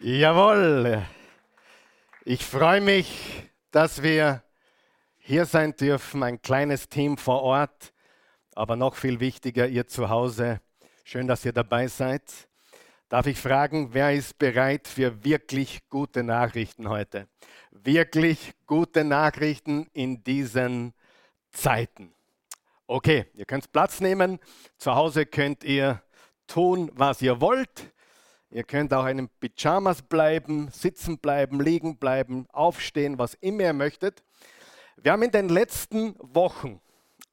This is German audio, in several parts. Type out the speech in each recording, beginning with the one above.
Jawohl. Ich freue mich, dass wir hier sein dürfen, ein kleines Team vor Ort, aber noch viel wichtiger, ihr zu Hause. Schön, dass ihr dabei seid. Darf ich fragen, wer ist bereit für wirklich gute Nachrichten heute? Wirklich gute Nachrichten in diesen Zeiten. Okay, ihr könnt Platz nehmen. Zu Hause könnt ihr tun, was ihr wollt. Ihr könnt auch in Pyjamas bleiben, sitzen bleiben, liegen bleiben, aufstehen, was immer ihr möchtet. Wir haben in den letzten Wochen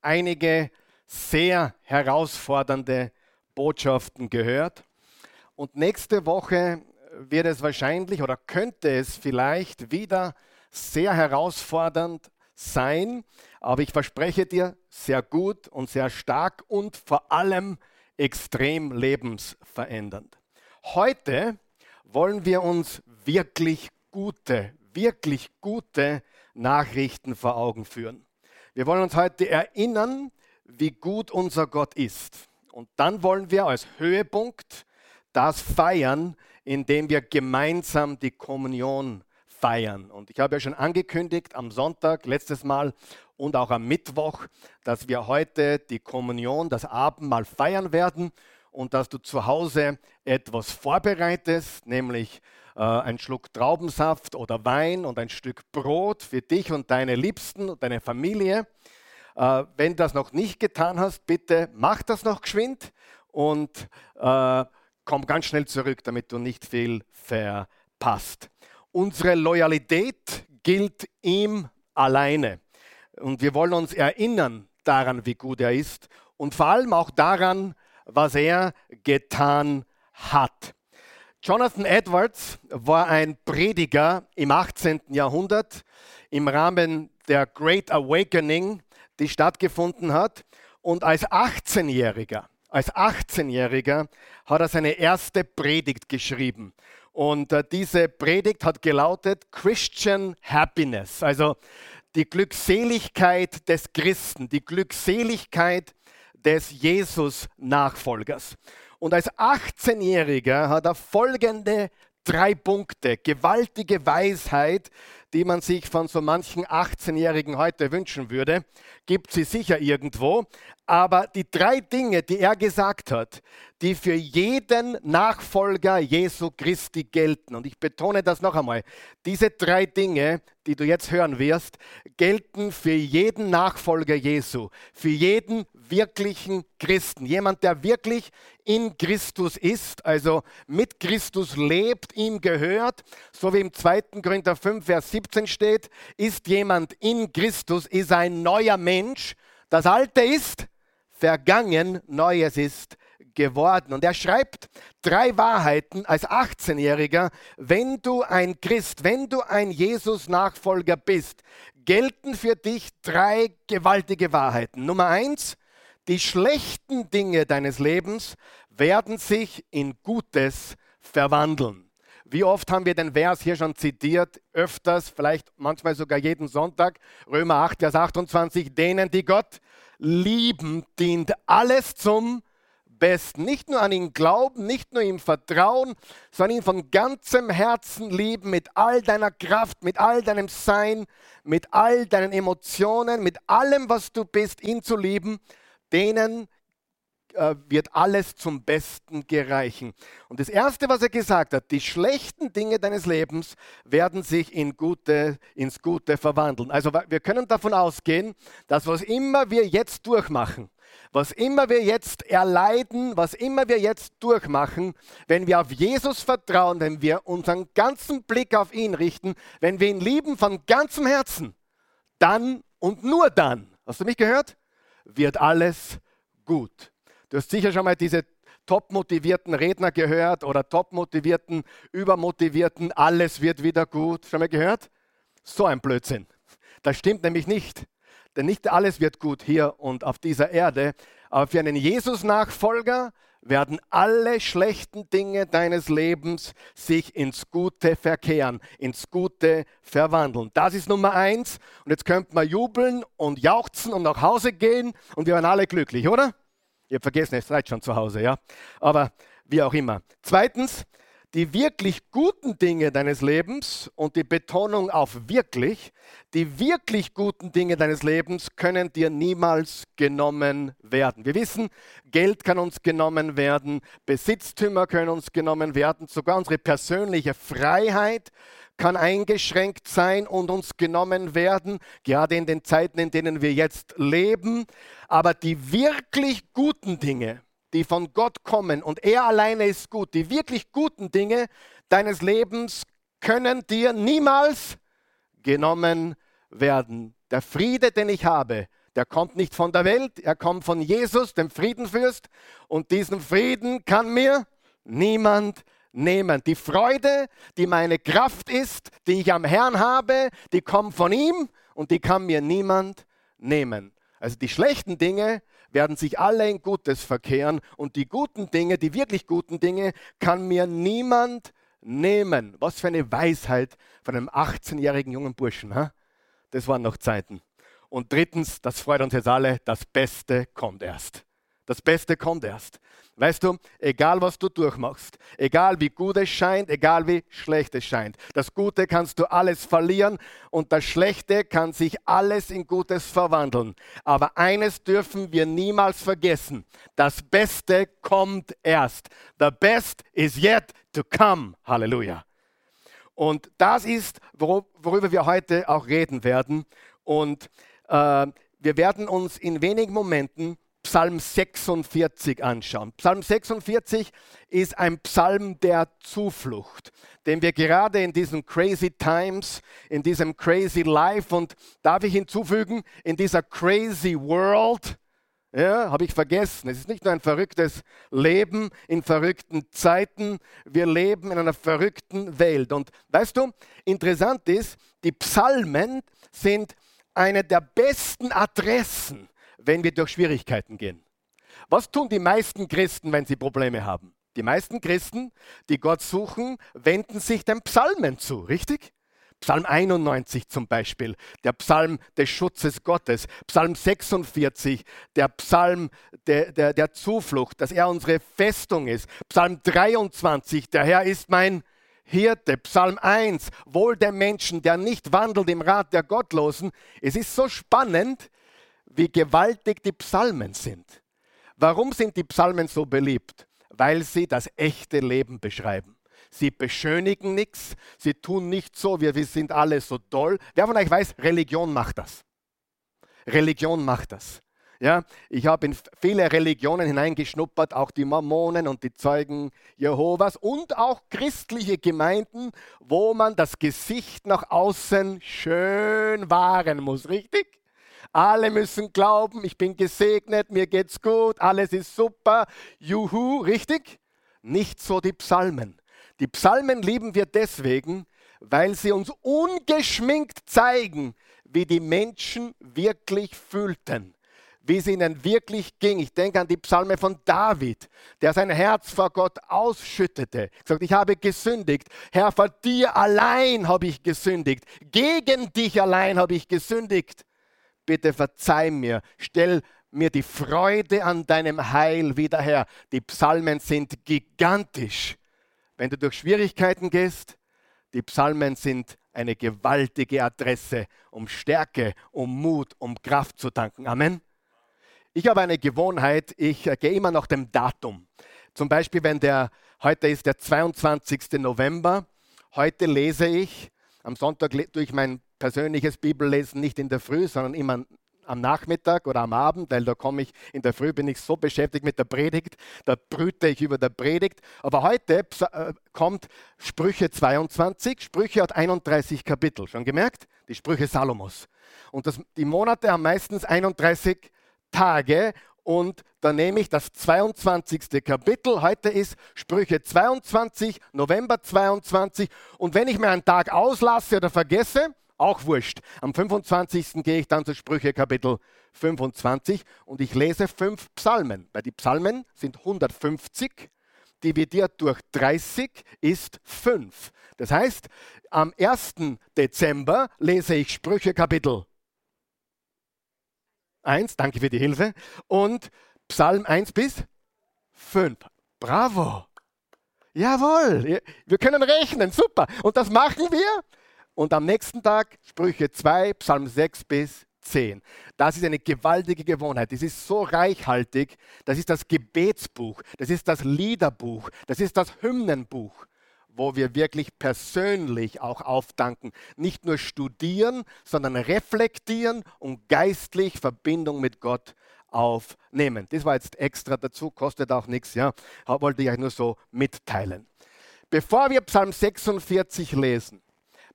einige sehr herausfordernde Botschaften gehört. Und nächste Woche wird es wahrscheinlich oder könnte es vielleicht wieder sehr herausfordernd sein. Aber ich verspreche dir, sehr gut und sehr stark und vor allem extrem lebensverändernd. Heute wollen wir uns wirklich gute, wirklich gute Nachrichten vor Augen führen. Wir wollen uns heute erinnern, wie gut unser Gott ist. Und dann wollen wir als Höhepunkt das feiern, indem wir gemeinsam die Kommunion feiern. Und ich habe ja schon angekündigt am Sonntag, letztes Mal und auch am Mittwoch, dass wir heute die Kommunion, das Abendmahl feiern werden und dass du zu Hause etwas vorbereitest, nämlich äh, ein Schluck Traubensaft oder Wein und ein Stück Brot für dich und deine Liebsten und deine Familie. Äh, wenn das noch nicht getan hast, bitte mach das noch geschwind und äh, komm ganz schnell zurück, damit du nicht viel verpasst. Unsere Loyalität gilt ihm alleine. Und wir wollen uns erinnern daran, wie gut er ist und vor allem auch daran, was er getan hat. Jonathan Edwards war ein Prediger im 18. Jahrhundert im Rahmen der Great Awakening, die stattgefunden hat. Und als 18-Jähriger, als 18-Jähriger hat er seine erste Predigt geschrieben. Und äh, diese Predigt hat gelautet Christian Happiness, also die Glückseligkeit des Christen, die Glückseligkeit des Jesus-Nachfolgers. Und als 18-Jähriger hat er folgende drei Punkte, gewaltige Weisheit, die man sich von so manchen 18-Jährigen heute wünschen würde, gibt sie sicher irgendwo. Aber die drei Dinge, die er gesagt hat, die für jeden Nachfolger Jesu Christi gelten, und ich betone das noch einmal, diese drei Dinge, die du jetzt hören wirst, gelten für jeden Nachfolger Jesu, für jeden wirklichen Christen, jemand, der wirklich in Christus ist, also mit Christus lebt, ihm gehört, so wie im 2. Korinther 5, Vers 17 steht, ist jemand in Christus, ist ein neuer Mensch, das Alte ist vergangen, Neues ist geworden. Und er schreibt drei Wahrheiten als 18-Jähriger. Wenn du ein Christ, wenn du ein Jesus-Nachfolger bist, gelten für dich drei gewaltige Wahrheiten. Nummer eins, die schlechten Dinge deines Lebens werden sich in Gutes verwandeln. Wie oft haben wir den Vers hier schon zitiert? Öfters, vielleicht manchmal sogar jeden Sonntag. Römer 8, Vers 28. Denen, die Gott lieben, dient alles zum Besten. Nicht nur an ihn glauben, nicht nur ihm vertrauen, sondern ihn von ganzem Herzen lieben, mit all deiner Kraft, mit all deinem Sein, mit all deinen Emotionen, mit allem, was du bist, ihn zu lieben. Denen äh, wird alles zum Besten gereichen. Und das Erste, was er gesagt hat, die schlechten Dinge deines Lebens werden sich in Gute, ins Gute verwandeln. Also wir können davon ausgehen, dass was immer wir jetzt durchmachen, was immer wir jetzt erleiden, was immer wir jetzt durchmachen, wenn wir auf Jesus vertrauen, wenn wir unseren ganzen Blick auf ihn richten, wenn wir ihn lieben von ganzem Herzen, dann und nur dann, hast du mich gehört, wird alles gut. Du hast sicher schon mal diese top motivierten Redner gehört oder top motivierten, übermotivierten, alles wird wieder gut. Schon mal gehört? So ein Blödsinn. Das stimmt nämlich nicht. Denn nicht alles wird gut hier und auf dieser Erde. Aber für einen Jesus-Nachfolger werden alle schlechten Dinge deines Lebens sich ins Gute verkehren, ins Gute verwandeln. Das ist Nummer eins. Und jetzt könnten wir jubeln und jauchzen und nach Hause gehen und wir waren alle glücklich, oder? Ihr habt vergessen, ihr seid schon zu Hause, ja. Aber wie auch immer. Zweitens, die wirklich guten Dinge deines Lebens und die Betonung auf wirklich, die wirklich guten Dinge deines Lebens können dir niemals genommen werden. Wir wissen, Geld kann uns genommen werden, Besitztümer können uns genommen werden, sogar unsere persönliche Freiheit kann eingeschränkt sein und uns genommen werden, gerade in den Zeiten, in denen wir jetzt leben. Aber die wirklich guten Dinge, die von Gott kommen und er alleine ist gut, die wirklich guten Dinge deines Lebens können dir niemals genommen werden. Der Friede, den ich habe, der kommt nicht von der Welt, er kommt von Jesus, dem Friedenfürst. Und diesen Frieden kann mir niemand nehmen. Die Freude, die meine Kraft ist, die ich am Herrn habe, die kommt von ihm und die kann mir niemand nehmen. Also die schlechten Dinge werden sich alle in Gutes verkehren und die guten Dinge, die wirklich guten Dinge, kann mir niemand nehmen. Was für eine Weisheit von einem 18-jährigen jungen Burschen. Ha? Das waren noch Zeiten. Und drittens, das freut uns jetzt alle, das Beste kommt erst. Das Beste kommt erst. Weißt du, egal was du durchmachst, egal wie gut es scheint, egal wie schlecht es scheint, das Gute kannst du alles verlieren und das Schlechte kann sich alles in Gutes verwandeln. Aber eines dürfen wir niemals vergessen, das Beste kommt erst. The best is yet to come. Halleluja. Und das ist, worüber wir heute auch reden werden. Und äh, wir werden uns in wenigen Momenten Psalm 46 anschauen. Psalm 46 ist ein Psalm der Zuflucht, den wir gerade in diesen crazy times, in diesem crazy life und darf ich hinzufügen, in dieser crazy world, ja, habe ich vergessen. Es ist nicht nur ein verrücktes Leben in verrückten Zeiten. Wir leben in einer verrückten Welt. Und weißt du, interessant ist, die Psalmen sind eine der besten Adressen wenn wir durch Schwierigkeiten gehen. Was tun die meisten Christen, wenn sie Probleme haben? Die meisten Christen, die Gott suchen, wenden sich den Psalmen zu, richtig? Psalm 91 zum Beispiel, der Psalm des Schutzes Gottes. Psalm 46, der Psalm der, der, der Zuflucht, dass er unsere Festung ist. Psalm 23, der Herr ist mein Hirte. Psalm 1, wohl der Menschen, der nicht wandelt im Rat der Gottlosen. Es ist so spannend, wie gewaltig die Psalmen sind. Warum sind die Psalmen so beliebt? Weil sie das echte Leben beschreiben. Sie beschönigen nichts, sie tun nicht so, wir, wir sind alle so toll. Wer von euch weiß, Religion macht das. Religion macht das. Ja, ich habe in viele Religionen hineingeschnuppert, auch die Mormonen und die Zeugen Jehovas und auch christliche Gemeinden, wo man das Gesicht nach außen schön wahren muss, richtig? Alle müssen glauben, ich bin gesegnet, mir geht's gut, alles ist super. Juhu, richtig? Nicht so die Psalmen. Die Psalmen lieben wir deswegen, weil sie uns ungeschminkt zeigen, wie die Menschen wirklich fühlten, wie es ihnen wirklich ging. Ich denke an die Psalme von David, der sein Herz vor Gott ausschüttete. Sagt, ich habe gesündigt. Herr, vor dir allein habe ich gesündigt. Gegen dich allein habe ich gesündigt bitte verzeih mir, stell mir die Freude an deinem Heil wieder her. Die Psalmen sind gigantisch. Wenn du durch Schwierigkeiten gehst, die Psalmen sind eine gewaltige Adresse, um Stärke, um Mut, um Kraft zu tanken. Amen. Ich habe eine Gewohnheit, ich äh, gehe immer nach dem Datum. Zum Beispiel, wenn der, heute ist der 22. November, heute lese ich, am Sonntag tue ich mein persönliches Bibellesen nicht in der Früh, sondern immer am Nachmittag oder am Abend, weil da komme ich in der Früh, bin ich so beschäftigt mit der Predigt, da brüte ich über der Predigt. Aber heute äh, kommt Sprüche 22. Sprüche hat 31 Kapitel, schon gemerkt? Die Sprüche Salomos. Und das, die Monate haben meistens 31 Tage und da nehme ich das 22. Kapitel. Heute ist Sprüche 22, November 22. Und wenn ich mir einen Tag auslasse oder vergesse, auch wurscht. Am 25. gehe ich dann zu Sprüche Kapitel 25 und ich lese fünf Psalmen, weil die Psalmen sind 150, dividiert durch 30 ist 5. Das heißt, am 1. Dezember lese ich Sprüche Kapitel 1, danke für die Hilfe, und Psalm 1 bis 5. Bravo! Jawohl, wir können rechnen, super. Und das machen wir. Und am nächsten Tag Sprüche 2, Psalm 6 bis 10. Das ist eine gewaltige Gewohnheit. Das ist so reichhaltig. Das ist das Gebetsbuch. Das ist das Liederbuch. Das ist das Hymnenbuch, wo wir wirklich persönlich auch aufdanken. Nicht nur studieren, sondern reflektieren und geistlich Verbindung mit Gott aufnehmen. Das war jetzt extra dazu, kostet auch nichts. Ja, wollte ich euch nur so mitteilen. Bevor wir Psalm 46 lesen,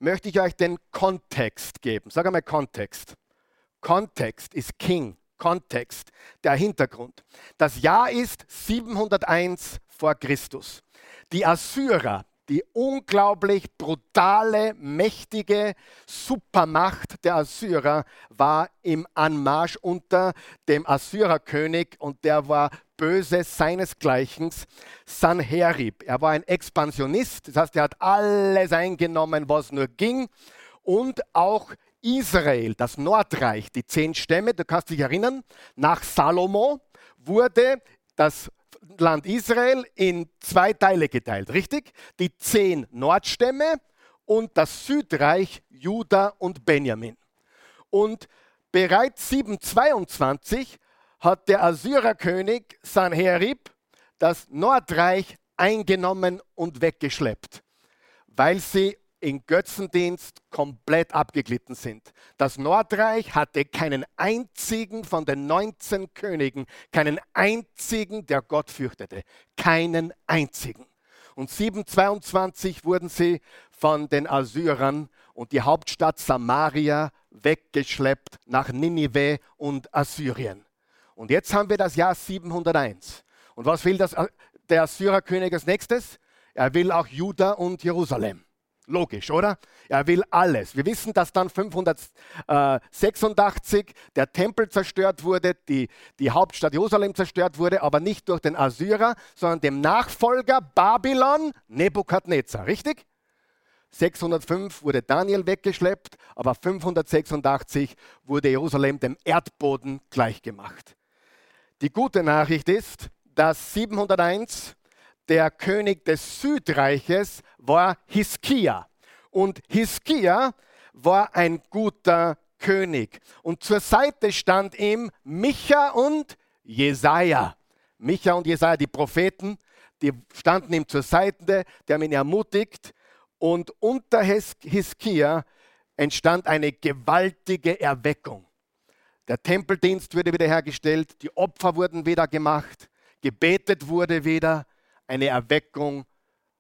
möchte ich euch den Kontext geben. Sag einmal Kontext. Kontext ist King. Kontext, der Hintergrund. Das Jahr ist 701 vor Christus. Die Assyrer, die unglaublich brutale, mächtige Supermacht der Assyrer war im Anmarsch unter dem Assyrerkönig und der war böse seinesgleichen, Sanherib. Er war ein Expansionist, das heißt, er hat alles eingenommen, was nur ging und auch Israel, das Nordreich, die zehn Stämme, du kannst dich erinnern, nach Salomo wurde das Land Israel in zwei Teile geteilt, richtig? Die zehn Nordstämme und das Südreich Juda und Benjamin. Und bereits 722 hat der Assyrerkönig Sanherib das Nordreich eingenommen und weggeschleppt, weil sie in Götzendienst komplett abgeglitten sind. Das Nordreich hatte keinen einzigen von den 19 Königen, keinen einzigen, der Gott fürchtete. Keinen einzigen. Und 722 wurden sie von den Assyrern und die Hauptstadt Samaria weggeschleppt nach Ninive und Assyrien. Und jetzt haben wir das Jahr 701. Und was will das, der Assyrerkönig als nächstes? Er will auch Juda und Jerusalem. Logisch, oder? Er will alles. Wir wissen, dass dann 586 der Tempel zerstört wurde, die, die Hauptstadt Jerusalem zerstört wurde, aber nicht durch den Assyrer, sondern dem Nachfolger Babylon, Nebukadnezar. Richtig? 605 wurde Daniel weggeschleppt, aber 586 wurde Jerusalem dem Erdboden gleichgemacht. Die gute Nachricht ist, dass 701 der König des Südreiches war Hiskia. Und Hiskia war ein guter König. Und zur Seite stand ihm Micha und Jesaja. Micha und Jesaja, die Propheten, die standen ihm zur Seite, die haben ihn ermutigt. Und unter Hiskia entstand eine gewaltige Erweckung. Der Tempeldienst wurde wiederhergestellt, die Opfer wurden wieder gemacht, gebetet wurde wieder eine Erweckung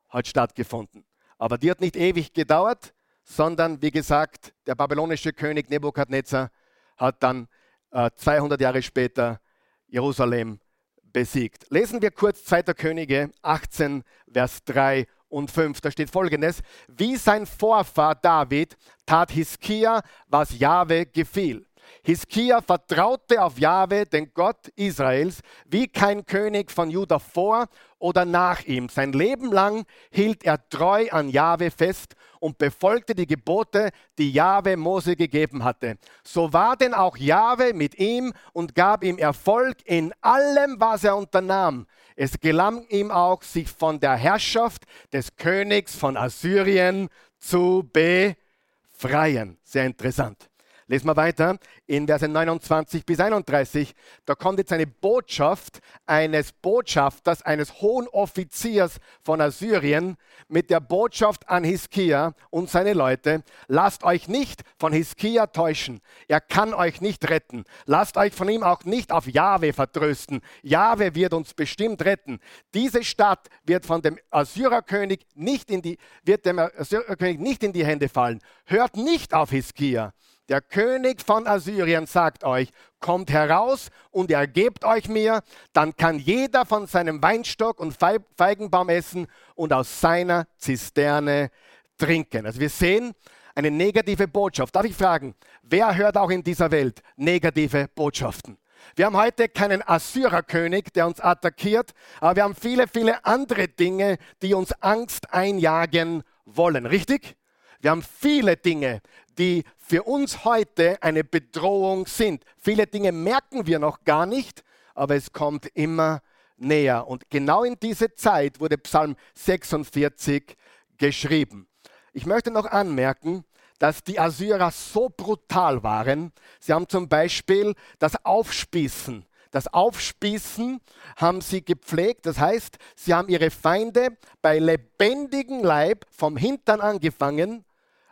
hat stattgefunden. Aber die hat nicht ewig gedauert, sondern wie gesagt, der babylonische König Nebukadnezar hat dann äh, 200 Jahre später Jerusalem besiegt. Lesen wir kurz 2. Könige 18, Vers 3 und 5. Da steht folgendes: Wie sein Vorfahr David tat Hiskia, was Jahwe gefiel. Hiskia vertraute auf Jahwe, den Gott Israels, wie kein König von Juda vor oder nach ihm. Sein Leben lang hielt er treu an Jahwe fest und befolgte die Gebote, die Jahwe Mose gegeben hatte. So war denn auch Jahwe mit ihm und gab ihm Erfolg in allem, was er unternahm. Es gelang ihm auch, sich von der Herrschaft des Königs von Assyrien zu befreien. Sehr interessant. Lesen wir weiter in Verse 29 bis 31. Da kommt jetzt eine Botschaft eines Botschafters, eines hohen Offiziers von Assyrien mit der Botschaft an Hiskia und seine Leute. Lasst euch nicht von Hiskia täuschen. Er kann euch nicht retten. Lasst euch von ihm auch nicht auf Jahwe vertrösten. Jahwe wird uns bestimmt retten. Diese Stadt wird von dem Assyrerkönig nicht in die, wird dem Assyrerkönig nicht in die Hände fallen. Hört nicht auf Hiskia der König von Assyrien sagt euch, kommt heraus und ergebt euch mir, dann kann jeder von seinem Weinstock und Feigenbaum essen und aus seiner Zisterne trinken. Also wir sehen eine negative Botschaft. Darf ich fragen, wer hört auch in dieser Welt negative Botschaften? Wir haben heute keinen Assyrerkönig, der uns attackiert, aber wir haben viele, viele andere Dinge, die uns Angst einjagen wollen. Richtig? Wir haben viele Dinge, die für uns heute eine Bedrohung sind. Viele Dinge merken wir noch gar nicht, aber es kommt immer näher. Und genau in diese Zeit wurde Psalm 46 geschrieben. Ich möchte noch anmerken, dass die Assyrer so brutal waren. Sie haben zum Beispiel das Aufspießen. Das Aufspießen haben sie gepflegt. Das heißt, sie haben ihre Feinde bei lebendigem Leib vom Hintern angefangen,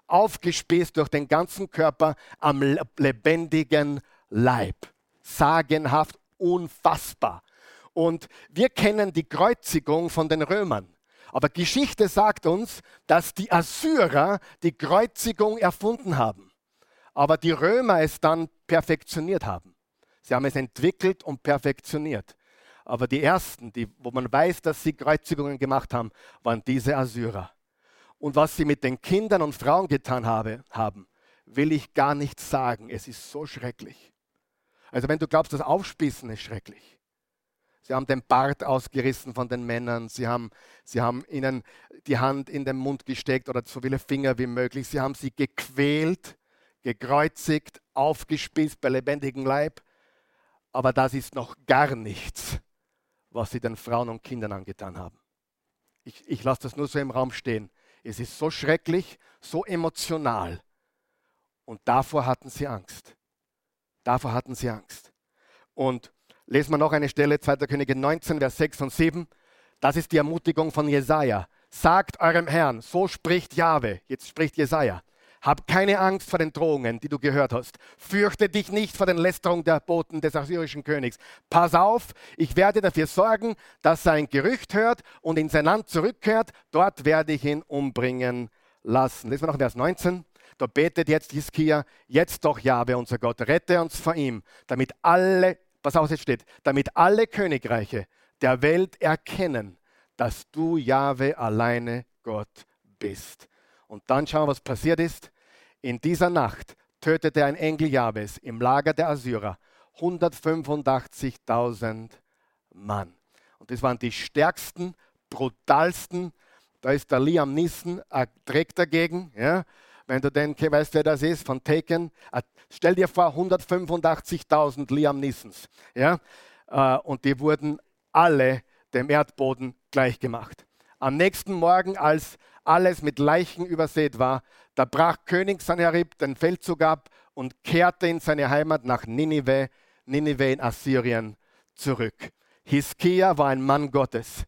aufgespießt durch den ganzen Körper am lebendigen Leib. Sagenhaft, unfassbar. Und wir kennen die Kreuzigung von den Römern. Aber Geschichte sagt uns, dass die Assyrer die Kreuzigung erfunden haben, aber die Römer es dann perfektioniert haben. Sie haben es entwickelt und perfektioniert. Aber die ersten, die, wo man weiß, dass sie Kreuzigungen gemacht haben, waren diese Assyrer. Und was sie mit den Kindern und Frauen getan habe, haben, will ich gar nicht sagen. Es ist so schrecklich. Also wenn du glaubst, das Aufspießen ist schrecklich, Sie haben den Bart ausgerissen von den Männern. Sie haben, sie haben ihnen die Hand in den Mund gesteckt oder so viele Finger wie möglich. Sie haben sie gequält, gekreuzigt, aufgespießt bei lebendigem Leib. Aber das ist noch gar nichts, was sie den Frauen und Kindern angetan haben. Ich, ich lasse das nur so im Raum stehen. Es ist so schrecklich, so emotional. Und davor hatten sie Angst. Davor hatten sie Angst. Und Lesen wir noch eine Stelle, 2. Könige 19, Vers 6 und 7. Das ist die Ermutigung von Jesaja. Sagt eurem Herrn, so spricht Jahwe. Jetzt spricht Jesaja. Hab keine Angst vor den Drohungen, die du gehört hast. Fürchte dich nicht vor den Lästerungen der Boten des assyrischen Königs. Pass auf, ich werde dafür sorgen, dass er ein Gerücht hört und in sein Land zurückkehrt. Dort werde ich ihn umbringen lassen. Lesen wir noch Vers 19. Da betet jetzt Hiskia, jetzt doch Jahwe, unser Gott, rette uns vor ihm, damit alle was auch jetzt steht, damit alle Königreiche der Welt erkennen, dass du Jahwe alleine Gott bist. Und dann schauen wir, was passiert ist. In dieser Nacht tötete ein Engel Jahwes im Lager der Assyrer 185.000 Mann. Und das waren die stärksten, brutalsten. Da ist der Liam Nissen, trägt dagegen. Ja. Wenn du den weißt, wer das ist, von Taken, äh, stell dir vor, 185.000 Liam Nissens. Ja? Äh, und die wurden alle dem Erdboden gleichgemacht. Am nächsten Morgen, als alles mit Leichen übersät war, da brach König Sanherib den Feldzug ab und kehrte in seine Heimat nach Ninive, Ninive in Assyrien, zurück. Hiskia war ein Mann Gottes.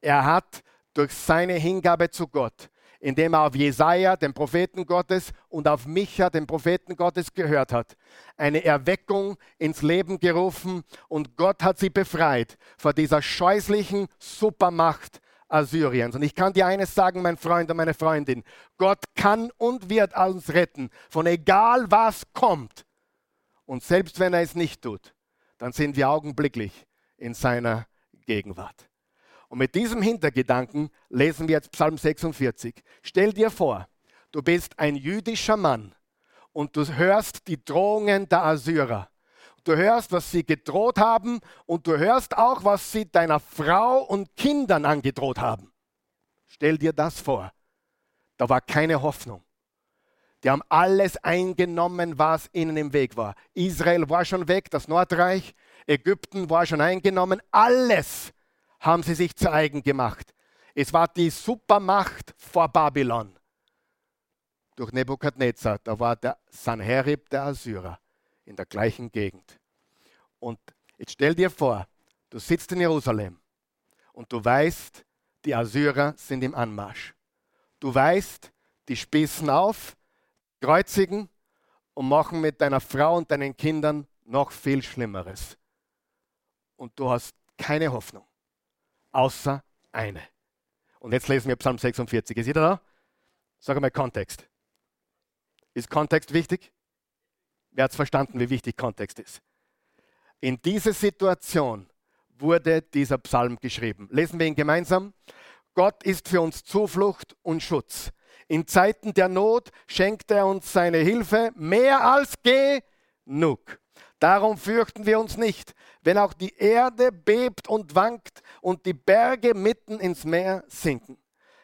Er hat durch seine Hingabe zu Gott indem er auf Jesaja, den Propheten Gottes, und auf Micha, den Propheten Gottes, gehört hat. Eine Erweckung ins Leben gerufen und Gott hat sie befreit vor dieser scheußlichen Supermacht Assyriens. Und ich kann dir eines sagen, mein Freund und meine Freundin: Gott kann und wird uns retten, von egal was kommt. Und selbst wenn er es nicht tut, dann sind wir augenblicklich in seiner Gegenwart. Und mit diesem Hintergedanken lesen wir jetzt Psalm 46. Stell dir vor, du bist ein jüdischer Mann und du hörst die Drohungen der Assyrer. Du hörst, was sie gedroht haben und du hörst auch, was sie deiner Frau und Kindern angedroht haben. Stell dir das vor. Da war keine Hoffnung. Die haben alles eingenommen, was ihnen im Weg war. Israel war schon weg, das Nordreich, Ägypten war schon eingenommen, alles haben sie sich zu eigen gemacht. Es war die Supermacht vor Babylon durch Nebukadnezar. Da war der Sanherib der Assyrer in der gleichen Gegend. Und jetzt stell dir vor, du sitzt in Jerusalem und du weißt, die Assyrer sind im Anmarsch. Du weißt, die spießen auf, kreuzigen und machen mit deiner Frau und deinen Kindern noch viel Schlimmeres. Und du hast keine Hoffnung außer eine. Und jetzt lesen wir Psalm 46. Ist jeder da? Sag mal Kontext. Ist Kontext wichtig? Wer hat es verstanden, wie wichtig Kontext ist? In dieser Situation wurde dieser Psalm geschrieben. Lesen wir ihn gemeinsam. Gott ist für uns Zuflucht und Schutz. In Zeiten der Not schenkt er uns seine Hilfe mehr als genug. Darum fürchten wir uns nicht, wenn auch die Erde bebt und wankt und die Berge mitten ins Meer sinken.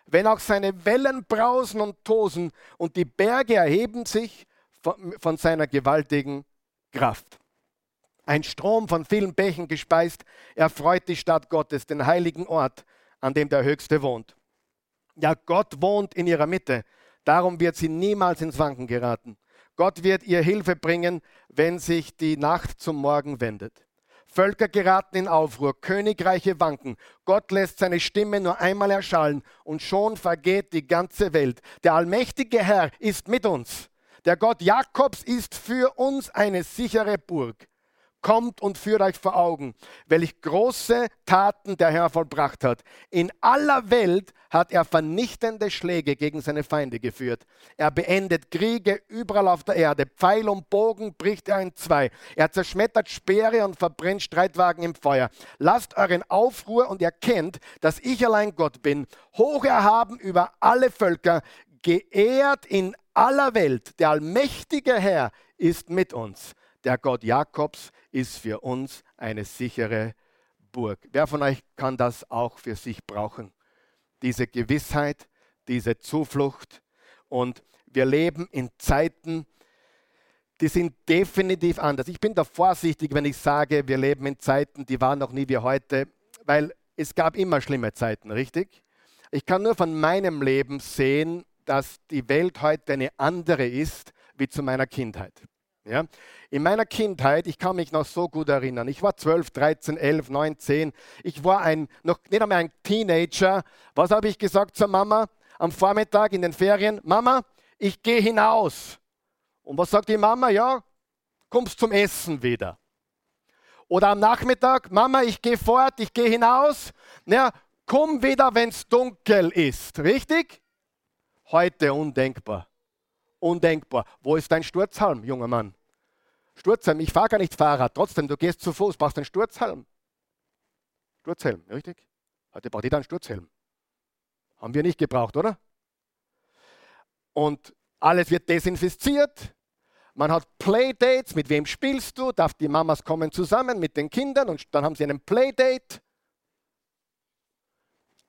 Wenn auch seine Wellen brausen und tosen und die Berge erheben sich von, von seiner gewaltigen Kraft. Ein Strom von vielen Bächen gespeist, erfreut die Stadt Gottes, den heiligen Ort, an dem der Höchste wohnt. Ja, Gott wohnt in ihrer Mitte. Darum wird sie niemals ins Wanken geraten. Gott wird ihr Hilfe bringen, wenn sich die Nacht zum Morgen wendet. Völker geraten in Aufruhr, Königreiche wanken. Gott lässt seine Stimme nur einmal erschallen und schon vergeht die ganze Welt. Der allmächtige Herr ist mit uns. Der Gott Jakobs ist für uns eine sichere Burg kommt und führt euch vor Augen, welch große Taten der Herr vollbracht hat. In aller Welt hat er vernichtende Schläge gegen seine Feinde geführt. Er beendet Kriege überall auf der Erde. Pfeil und Bogen bricht er in zwei. Er zerschmettert Speere und verbrennt Streitwagen im Feuer. Lasst euren Aufruhr und erkennt, dass ich allein Gott bin, hoch erhaben über alle Völker, geehrt in aller Welt. Der allmächtige Herr ist mit uns. Der Gott Jakobs ist für uns eine sichere Burg. Wer von euch kann das auch für sich brauchen? Diese Gewissheit, diese Zuflucht. Und wir leben in Zeiten, die sind definitiv anders. Ich bin da vorsichtig, wenn ich sage, wir leben in Zeiten, die waren noch nie wie heute, weil es gab immer schlimme Zeiten, richtig? Ich kann nur von meinem Leben sehen, dass die Welt heute eine andere ist wie zu meiner Kindheit. Ja? In meiner Kindheit, ich kann mich noch so gut erinnern, ich war 12, 13, 11, 9, 10, ich war ein, noch nicht einmal ein Teenager. Was habe ich gesagt zur Mama am Vormittag in den Ferien? Mama, ich gehe hinaus. Und was sagt die Mama? Ja, kommst zum Essen wieder. Oder am Nachmittag, Mama, ich gehe fort, ich gehe hinaus. Ja, komm wieder, wenn es dunkel ist. Richtig? Heute undenkbar undenkbar. Wo ist dein Sturzhalm, junger Mann? Sturzhelm, ich fahre gar nicht Fahrrad, trotzdem, du gehst zu Fuß, brauchst einen Sturzhelm. Sturzhelm, richtig? Heute braucht jeder einen Sturzhelm. Haben wir nicht gebraucht, oder? Und alles wird desinfiziert. Man hat Playdates. Mit wem spielst du? Darf die Mamas kommen zusammen mit den Kindern und dann haben sie einen Playdate.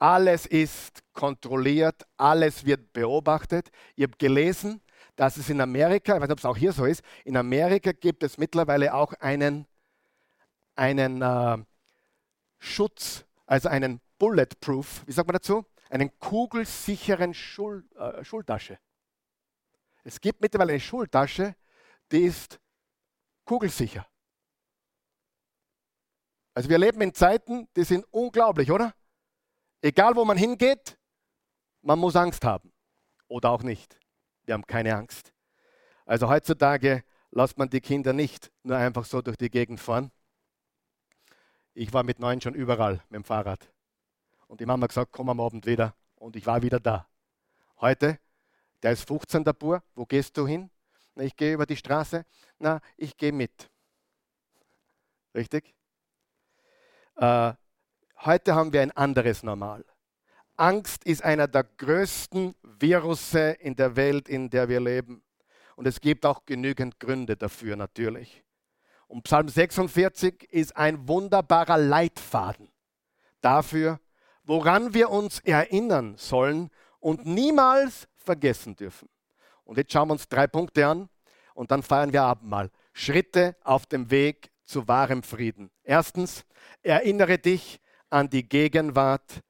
Alles ist kontrolliert, alles wird beobachtet. Ihr habt gelesen, dass es in Amerika, ich weiß nicht, ob es auch hier so ist, in Amerika gibt es mittlerweile auch einen, einen äh, Schutz, also einen Bulletproof, wie sagt man dazu? Einen kugelsicheren Schul, äh, Schultasche. Es gibt mittlerweile eine Schultasche, die ist kugelsicher. Also wir leben in Zeiten, die sind unglaublich, oder? Egal wo man hingeht, man muss Angst haben. Oder auch nicht. Wir haben keine Angst. Also heutzutage lässt man die Kinder nicht nur einfach so durch die Gegend fahren. Ich war mit neun schon überall mit dem Fahrrad. Und die Mama gesagt, komm am Abend wieder. Und ich war wieder da. Heute, der ist 15, der Bur. Wo gehst du hin? Na, ich gehe über die Straße. Na, ich gehe mit. Richtig? Äh, heute haben wir ein anderes Normal. Angst ist einer der größten Virusse in der Welt, in der wir leben. Und es gibt auch genügend Gründe dafür natürlich. Und Psalm 46 ist ein wunderbarer Leitfaden dafür, woran wir uns erinnern sollen und niemals vergessen dürfen. Und jetzt schauen wir uns drei Punkte an und dann feiern wir Abendmahl. Schritte auf dem Weg zu wahrem Frieden. Erstens, erinnere dich an die Gegenwart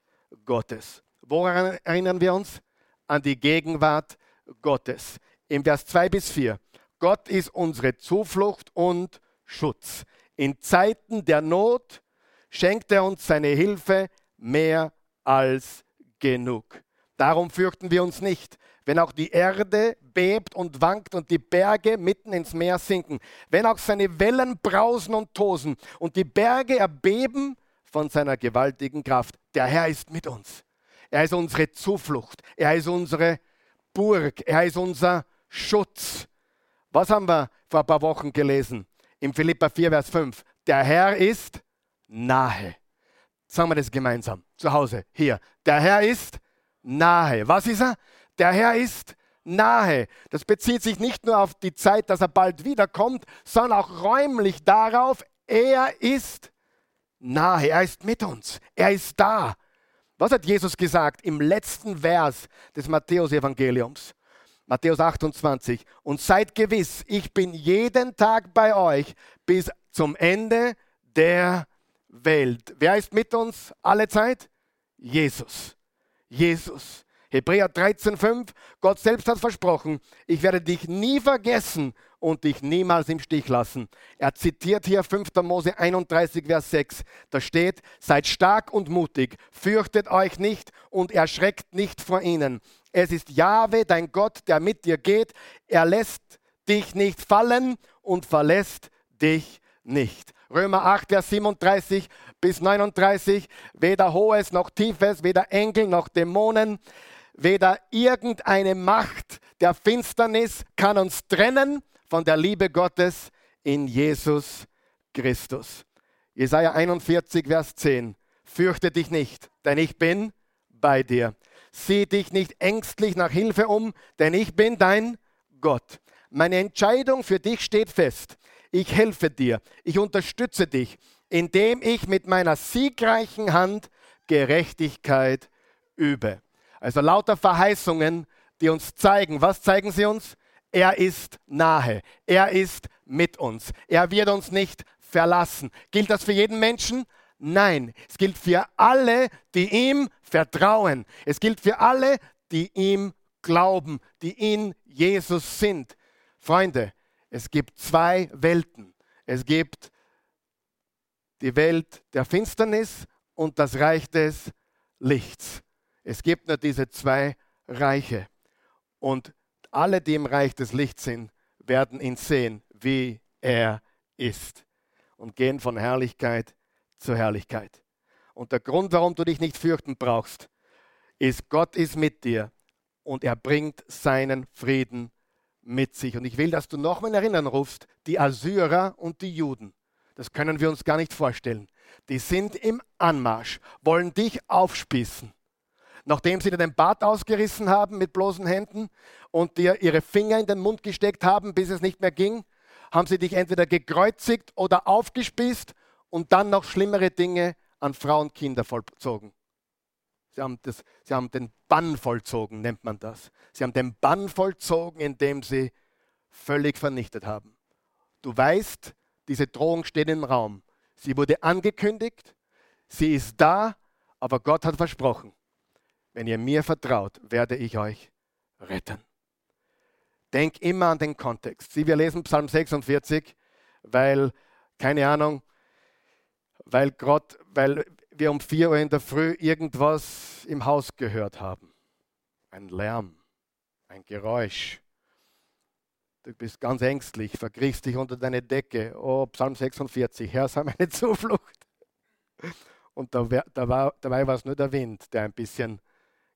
Gottes. Woran erinnern wir uns? An die Gegenwart Gottes. Im Vers 2 bis 4. Gott ist unsere Zuflucht und Schutz. In Zeiten der Not schenkt er uns seine Hilfe mehr als genug. Darum fürchten wir uns nicht, wenn auch die Erde bebt und wankt und die Berge mitten ins Meer sinken, wenn auch seine Wellen brausen und tosen und die Berge erbeben von seiner gewaltigen Kraft. Der Herr ist mit uns. Er ist unsere Zuflucht. Er ist unsere Burg. Er ist unser Schutz. Was haben wir vor ein paar Wochen gelesen? Im Philippa 4, Vers 5. Der Herr ist nahe. Sagen wir das gemeinsam. Zu Hause. Hier. Der Herr ist nahe. Was ist er? Der Herr ist nahe. Das bezieht sich nicht nur auf die Zeit, dass er bald wiederkommt, sondern auch räumlich darauf, er ist nahe, er ist mit uns, er ist da. Was hat Jesus gesagt im letzten Vers des Matthäusevangeliums? Matthäus 28. Und seid gewiss, ich bin jeden Tag bei euch bis zum Ende der Welt. Wer ist mit uns alle Zeit? Jesus. Jesus. Hebräer 13,5, Gott selbst hat versprochen, ich werde dich nie vergessen und dich niemals im Stich lassen. Er zitiert hier 5. Mose 31, Vers 6. Da steht, seid stark und mutig, fürchtet euch nicht und erschreckt nicht vor ihnen. Es ist Jahwe, dein Gott, der mit dir geht. Er lässt dich nicht fallen und verlässt dich nicht. Römer 8, Vers 37 bis 39. Weder Hohes noch Tiefes, weder Engel noch Dämonen, weder irgendeine Macht der Finsternis kann uns trennen von der Liebe Gottes in Jesus Christus. Jesaja 41, Vers 10. Fürchte dich nicht, denn ich bin bei dir. Sieh dich nicht ängstlich nach Hilfe um, denn ich bin dein Gott. Meine Entscheidung für dich steht fest. Ich helfe dir, ich unterstütze dich, indem ich mit meiner siegreichen Hand Gerechtigkeit übe. Also lauter Verheißungen, die uns zeigen, was zeigen sie uns? Er ist nahe, er ist mit uns, er wird uns nicht verlassen. Gilt das für jeden Menschen? Nein, es gilt für alle, die ihm vertrauen. Es gilt für alle, die ihm glauben, die in Jesus sind. Freunde, es gibt zwei Welten. Es gibt die Welt der Finsternis und das Reich des Lichts. Es gibt nur diese zwei Reiche. Und alle, die im Reich des Lichts sind, werden ihn sehen, wie er ist. Und gehen von Herrlichkeit zu Herrlichkeit. Und der Grund, warum du dich nicht fürchten brauchst, ist, Gott ist mit dir und er bringt seinen Frieden mit sich. Und ich will, dass du nochmal in Erinnerung rufst, die Assyrer und die Juden. Das können wir uns gar nicht vorstellen. Die sind im Anmarsch, wollen dich aufspießen. Nachdem sie dir den Bart ausgerissen haben mit bloßen Händen und dir ihre Finger in den Mund gesteckt haben, bis es nicht mehr ging, haben sie dich entweder gekreuzigt oder aufgespießt und dann noch schlimmere Dinge an Frauen und Kinder vollzogen. Sie haben, das, sie haben den Bann vollzogen, nennt man das. Sie haben den Bann vollzogen, indem sie völlig vernichtet haben. Du weißt, diese Drohung steht im Raum. Sie wurde angekündigt, sie ist da, aber Gott hat versprochen, wenn ihr mir vertraut, werde ich euch retten. Denk immer an den Kontext. Sie, wir lesen Psalm 46, weil, keine Ahnung, weil, Gott, weil wir um 4 Uhr in der Früh irgendwas im Haus gehört haben. Ein Lärm, ein Geräusch. Du bist ganz ängstlich, verkriechst dich unter deine Decke. Oh, Psalm 46, Herr, sei meine Zuflucht. Und da, da war, dabei war es nur der Wind, der ein bisschen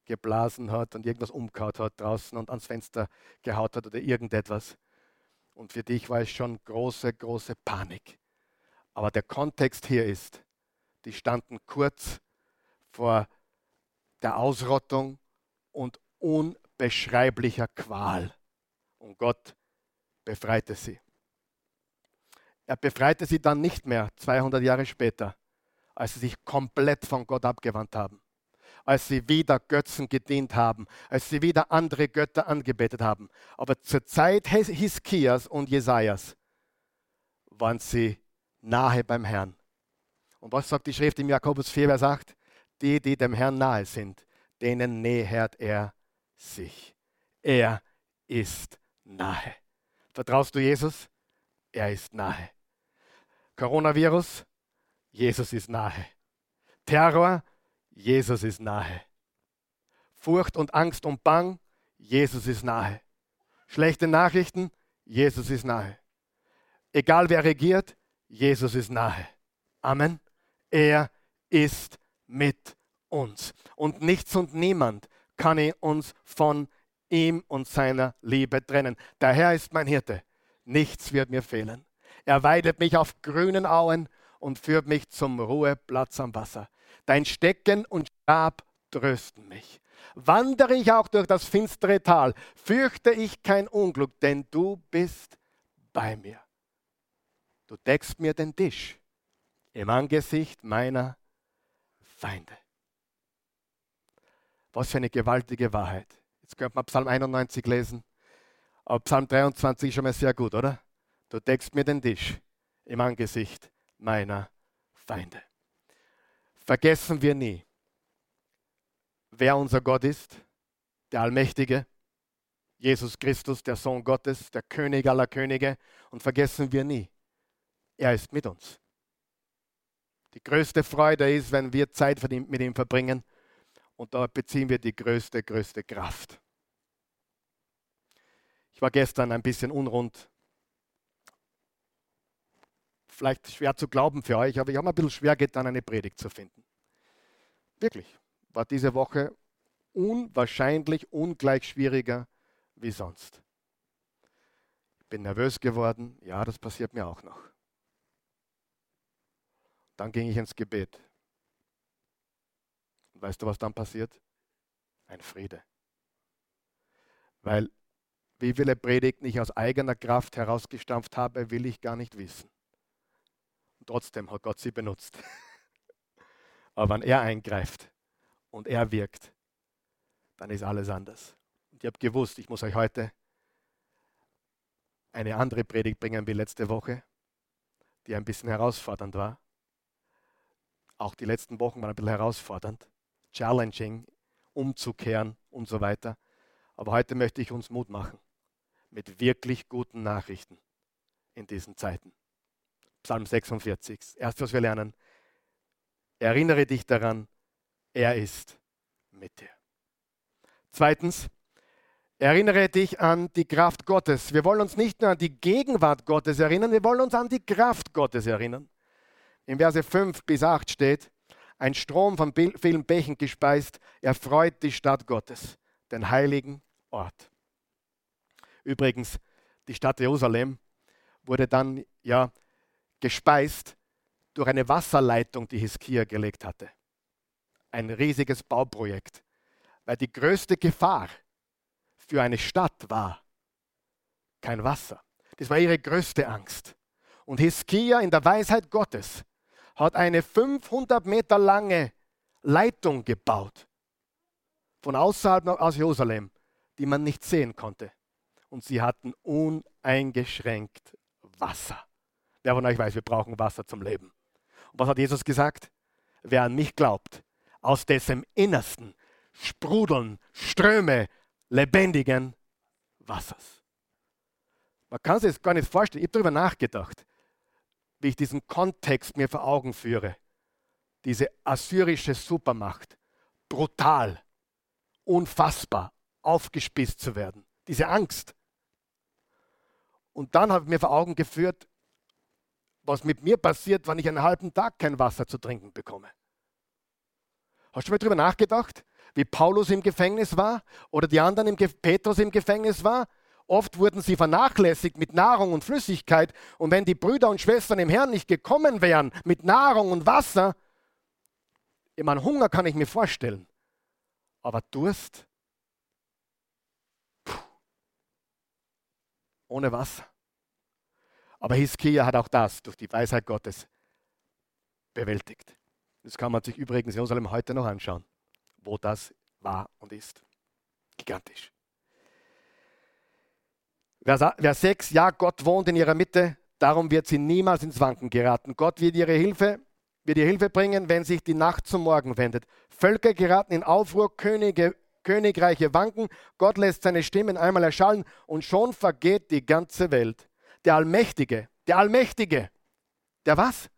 geblasen hat und irgendwas umgehauen hat draußen und ans Fenster gehaut hat oder irgendetwas. Und für dich war es schon große, große Panik. Aber der Kontext hier ist, die standen kurz vor der Ausrottung und unbeschreiblicher Qual. Und Gott befreite sie. Er befreite sie dann nicht mehr 200 Jahre später, als sie sich komplett von Gott abgewandt haben, als sie wieder Götzen gedient haben, als sie wieder andere Götter angebetet haben. Aber zur Zeit Hiskias und Jesajas waren sie nahe beim Herrn. Und was sagt die Schrift im Jakobus 4, Vers 8? Die, die dem Herrn nahe sind, denen nähert er sich. Er ist nahe. Vertraust du Jesus? Er ist nahe. Coronavirus? Jesus ist nahe. Terror? Jesus ist nahe. Furcht und Angst und Bang? Jesus ist nahe. Schlechte Nachrichten? Jesus ist nahe. Egal wer regiert, Jesus ist nahe. Amen. Er ist mit uns. Und nichts und niemand kann uns von ihm und seiner Liebe trennen. Der Herr ist mein Hirte. Nichts wird mir fehlen. Er weidet mich auf grünen Auen und führt mich zum Ruheplatz am Wasser. Dein Stecken und Stab trösten mich. Wandere ich auch durch das finstere Tal, fürchte ich kein Unglück, denn du bist bei mir. Du deckst mir den Tisch im Angesicht meiner Feinde. Was für eine gewaltige Wahrheit. Jetzt könnte man Psalm 91 lesen. Aber Psalm 23 ist schon mal sehr gut, oder? Du deckst mir den Tisch im Angesicht meiner Feinde. Vergessen wir nie, wer unser Gott ist, der Allmächtige, Jesus Christus, der Sohn Gottes, der König aller Könige. Und vergessen wir nie, er ist mit uns. Die größte Freude ist, wenn wir Zeit mit ihm verbringen und dort beziehen wir die größte, größte Kraft. Ich war gestern ein bisschen unrund. Vielleicht schwer zu glauben für euch, aber ich habe mir ein bisschen schwer getan, eine Predigt zu finden. Wirklich. War diese Woche unwahrscheinlich ungleich schwieriger wie sonst. Ich bin nervös geworden. Ja, das passiert mir auch noch. Dann ging ich ins Gebet. Und weißt du, was dann passiert? Ein Friede. Weil wie viele Predigten ich aus eigener Kraft herausgestampft habe, will ich gar nicht wissen. Trotzdem hat Gott sie benutzt. Aber wenn er eingreift und er wirkt, dann ist alles anders. Und ich habe gewusst, ich muss euch heute eine andere Predigt bringen wie letzte Woche, die ein bisschen herausfordernd war. Auch die letzten Wochen waren ein bisschen herausfordernd challenging, umzukehren und so weiter. Aber heute möchte ich uns Mut machen mit wirklich guten Nachrichten in diesen Zeiten. Psalm 46. Erst was wir lernen. Erinnere dich daran, er ist mit dir. Zweitens, erinnere dich an die Kraft Gottes. Wir wollen uns nicht nur an die Gegenwart Gottes erinnern, wir wollen uns an die Kraft Gottes erinnern. In Verse 5 bis 8 steht, ein Strom von vielen Bächen gespeist, erfreut die Stadt Gottes, den heiligen Ort. Übrigens, die Stadt Jerusalem wurde dann ja gespeist durch eine Wasserleitung, die Hiskia gelegt hatte. Ein riesiges Bauprojekt, weil die größte Gefahr für eine Stadt war kein Wasser. Das war ihre größte Angst. Und Hiskia in der Weisheit Gottes hat eine 500 Meter lange Leitung gebaut. Von außerhalb aus Jerusalem, die man nicht sehen konnte. Und sie hatten uneingeschränkt Wasser. Wer von euch weiß, wir brauchen Wasser zum Leben. Und was hat Jesus gesagt? Wer an mich glaubt, aus dessen Innersten sprudeln Ströme lebendigen Wassers. Man kann sich das gar nicht vorstellen. Ich habe darüber nachgedacht wie ich diesen Kontext mir vor Augen führe. Diese assyrische Supermacht, brutal, unfassbar, aufgespießt zu werden. Diese Angst. Und dann habe ich mir vor Augen geführt, was mit mir passiert, wenn ich einen halben Tag kein Wasser zu trinken bekomme. Hast du mal darüber nachgedacht, wie Paulus im Gefängnis war oder die anderen im Petrus im Gefängnis war? Oft wurden sie vernachlässigt mit Nahrung und Flüssigkeit. Und wenn die Brüder und Schwestern im Herrn nicht gekommen wären mit Nahrung und Wasser, ich meine, Hunger kann ich mir vorstellen. Aber Durst? Puh. Ohne Wasser. Aber Hiskia hat auch das durch die Weisheit Gottes bewältigt. Das kann man sich übrigens in Jerusalem heute noch anschauen, wo das war und ist. Gigantisch. Vers 6, ja, Gott wohnt in ihrer Mitte, darum wird sie niemals ins Wanken geraten. Gott wird ihre Hilfe, wird ihr Hilfe bringen, wenn sich die Nacht zum Morgen wendet. Völker geraten in Aufruhr, Könige, Königreiche wanken, Gott lässt seine Stimmen einmal erschallen und schon vergeht die ganze Welt. Der Allmächtige, der Allmächtige, der was?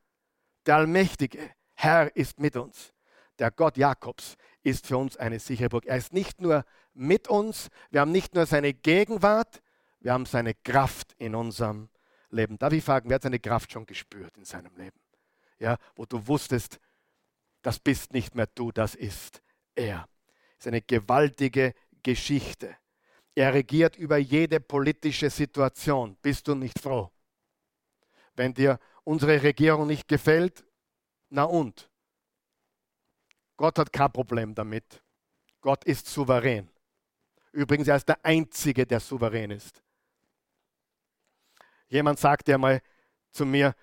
Der Allmächtige, Herr ist mit uns. Der Gott Jakobs ist für uns eine sichere Burg. Er ist nicht nur mit uns, wir haben nicht nur seine Gegenwart, wir haben seine Kraft in unserem Leben. Darf ich fragen, wer hat seine Kraft schon gespürt in seinem Leben? Ja, wo du wusstest, das bist nicht mehr du, das ist er. Das ist eine gewaltige Geschichte. Er regiert über jede politische Situation. Bist du nicht froh? Wenn dir unsere Regierung nicht gefällt, na und? Gott hat kein Problem damit. Gott ist souverän. Übrigens, er ist der Einzige, der souverän ist. Jemand sagte einmal zu mir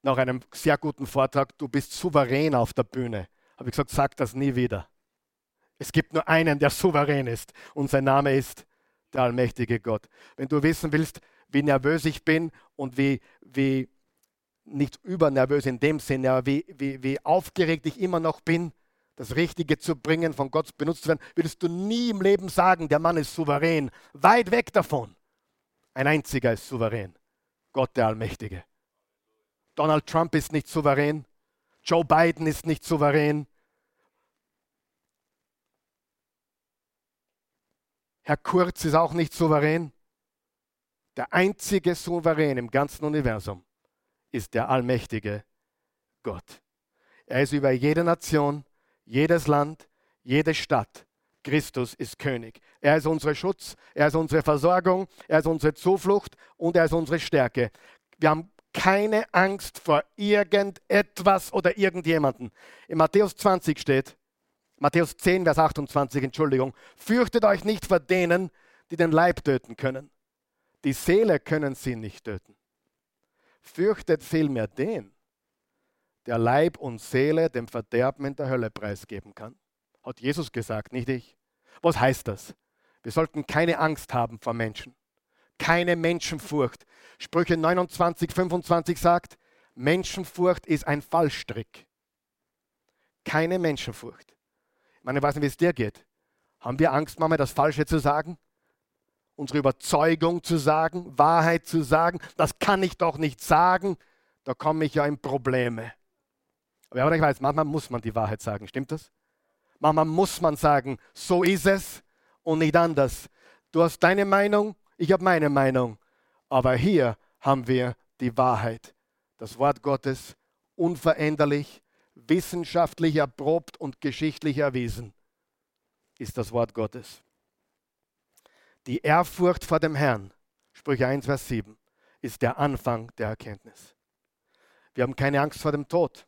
nach einem sehr guten Vortrag, du bist souverän auf der Bühne. Habe ich gesagt, sag das nie wieder. Es gibt nur einen, der souverän ist und sein Name ist der allmächtige Gott. Wenn du wissen willst, wie nervös ich bin und wie, wie nicht übernervös in dem Sinne, aber wie, wie, wie aufgeregt ich immer noch bin, das Richtige zu bringen, von Gott benutzt zu werden, würdest du nie im Leben sagen, der Mann ist souverän. Weit weg davon. Ein einziger ist souverän. Gott der Allmächtige. Donald Trump ist nicht souverän. Joe Biden ist nicht souverän. Herr Kurz ist auch nicht souverän. Der einzige Souverän im ganzen Universum ist der allmächtige Gott. Er ist über jede Nation, jedes Land, jede Stadt. Christus ist König. Er ist unser Schutz, er ist unsere Versorgung, er ist unsere Zuflucht und er ist unsere Stärke. Wir haben keine Angst vor irgendetwas oder irgendjemanden. In Matthäus 20 steht, Matthäus 10, Vers 28, Entschuldigung, fürchtet euch nicht vor denen, die den Leib töten können. Die Seele können sie nicht töten. Fürchtet vielmehr den, der Leib und Seele dem Verderben in der Hölle preisgeben kann. Hat Jesus gesagt, nicht ich. Was heißt das? Wir sollten keine Angst haben vor Menschen. Keine Menschenfurcht. Sprüche 29, 25 sagt, Menschenfurcht ist ein Fallstrick. Keine Menschenfurcht. Ich meine, ich weiß nicht, wie es dir geht. Haben wir Angst, manchmal das Falsche zu sagen? Unsere Überzeugung zu sagen, Wahrheit zu sagen? Das kann ich doch nicht sagen. Da komme ich ja in Probleme. Aber ich weiß, manchmal muss man die Wahrheit sagen. Stimmt das? Manchmal muss man sagen, so ist es und nicht anders. Du hast deine Meinung, ich habe meine Meinung. Aber hier haben wir die Wahrheit. Das Wort Gottes unveränderlich, wissenschaftlich erprobt und geschichtlich erwiesen, ist das Wort Gottes. Die Ehrfurcht vor dem Herrn, Sprüche 1, Vers 7, ist der Anfang der Erkenntnis. Wir haben keine Angst vor dem Tod.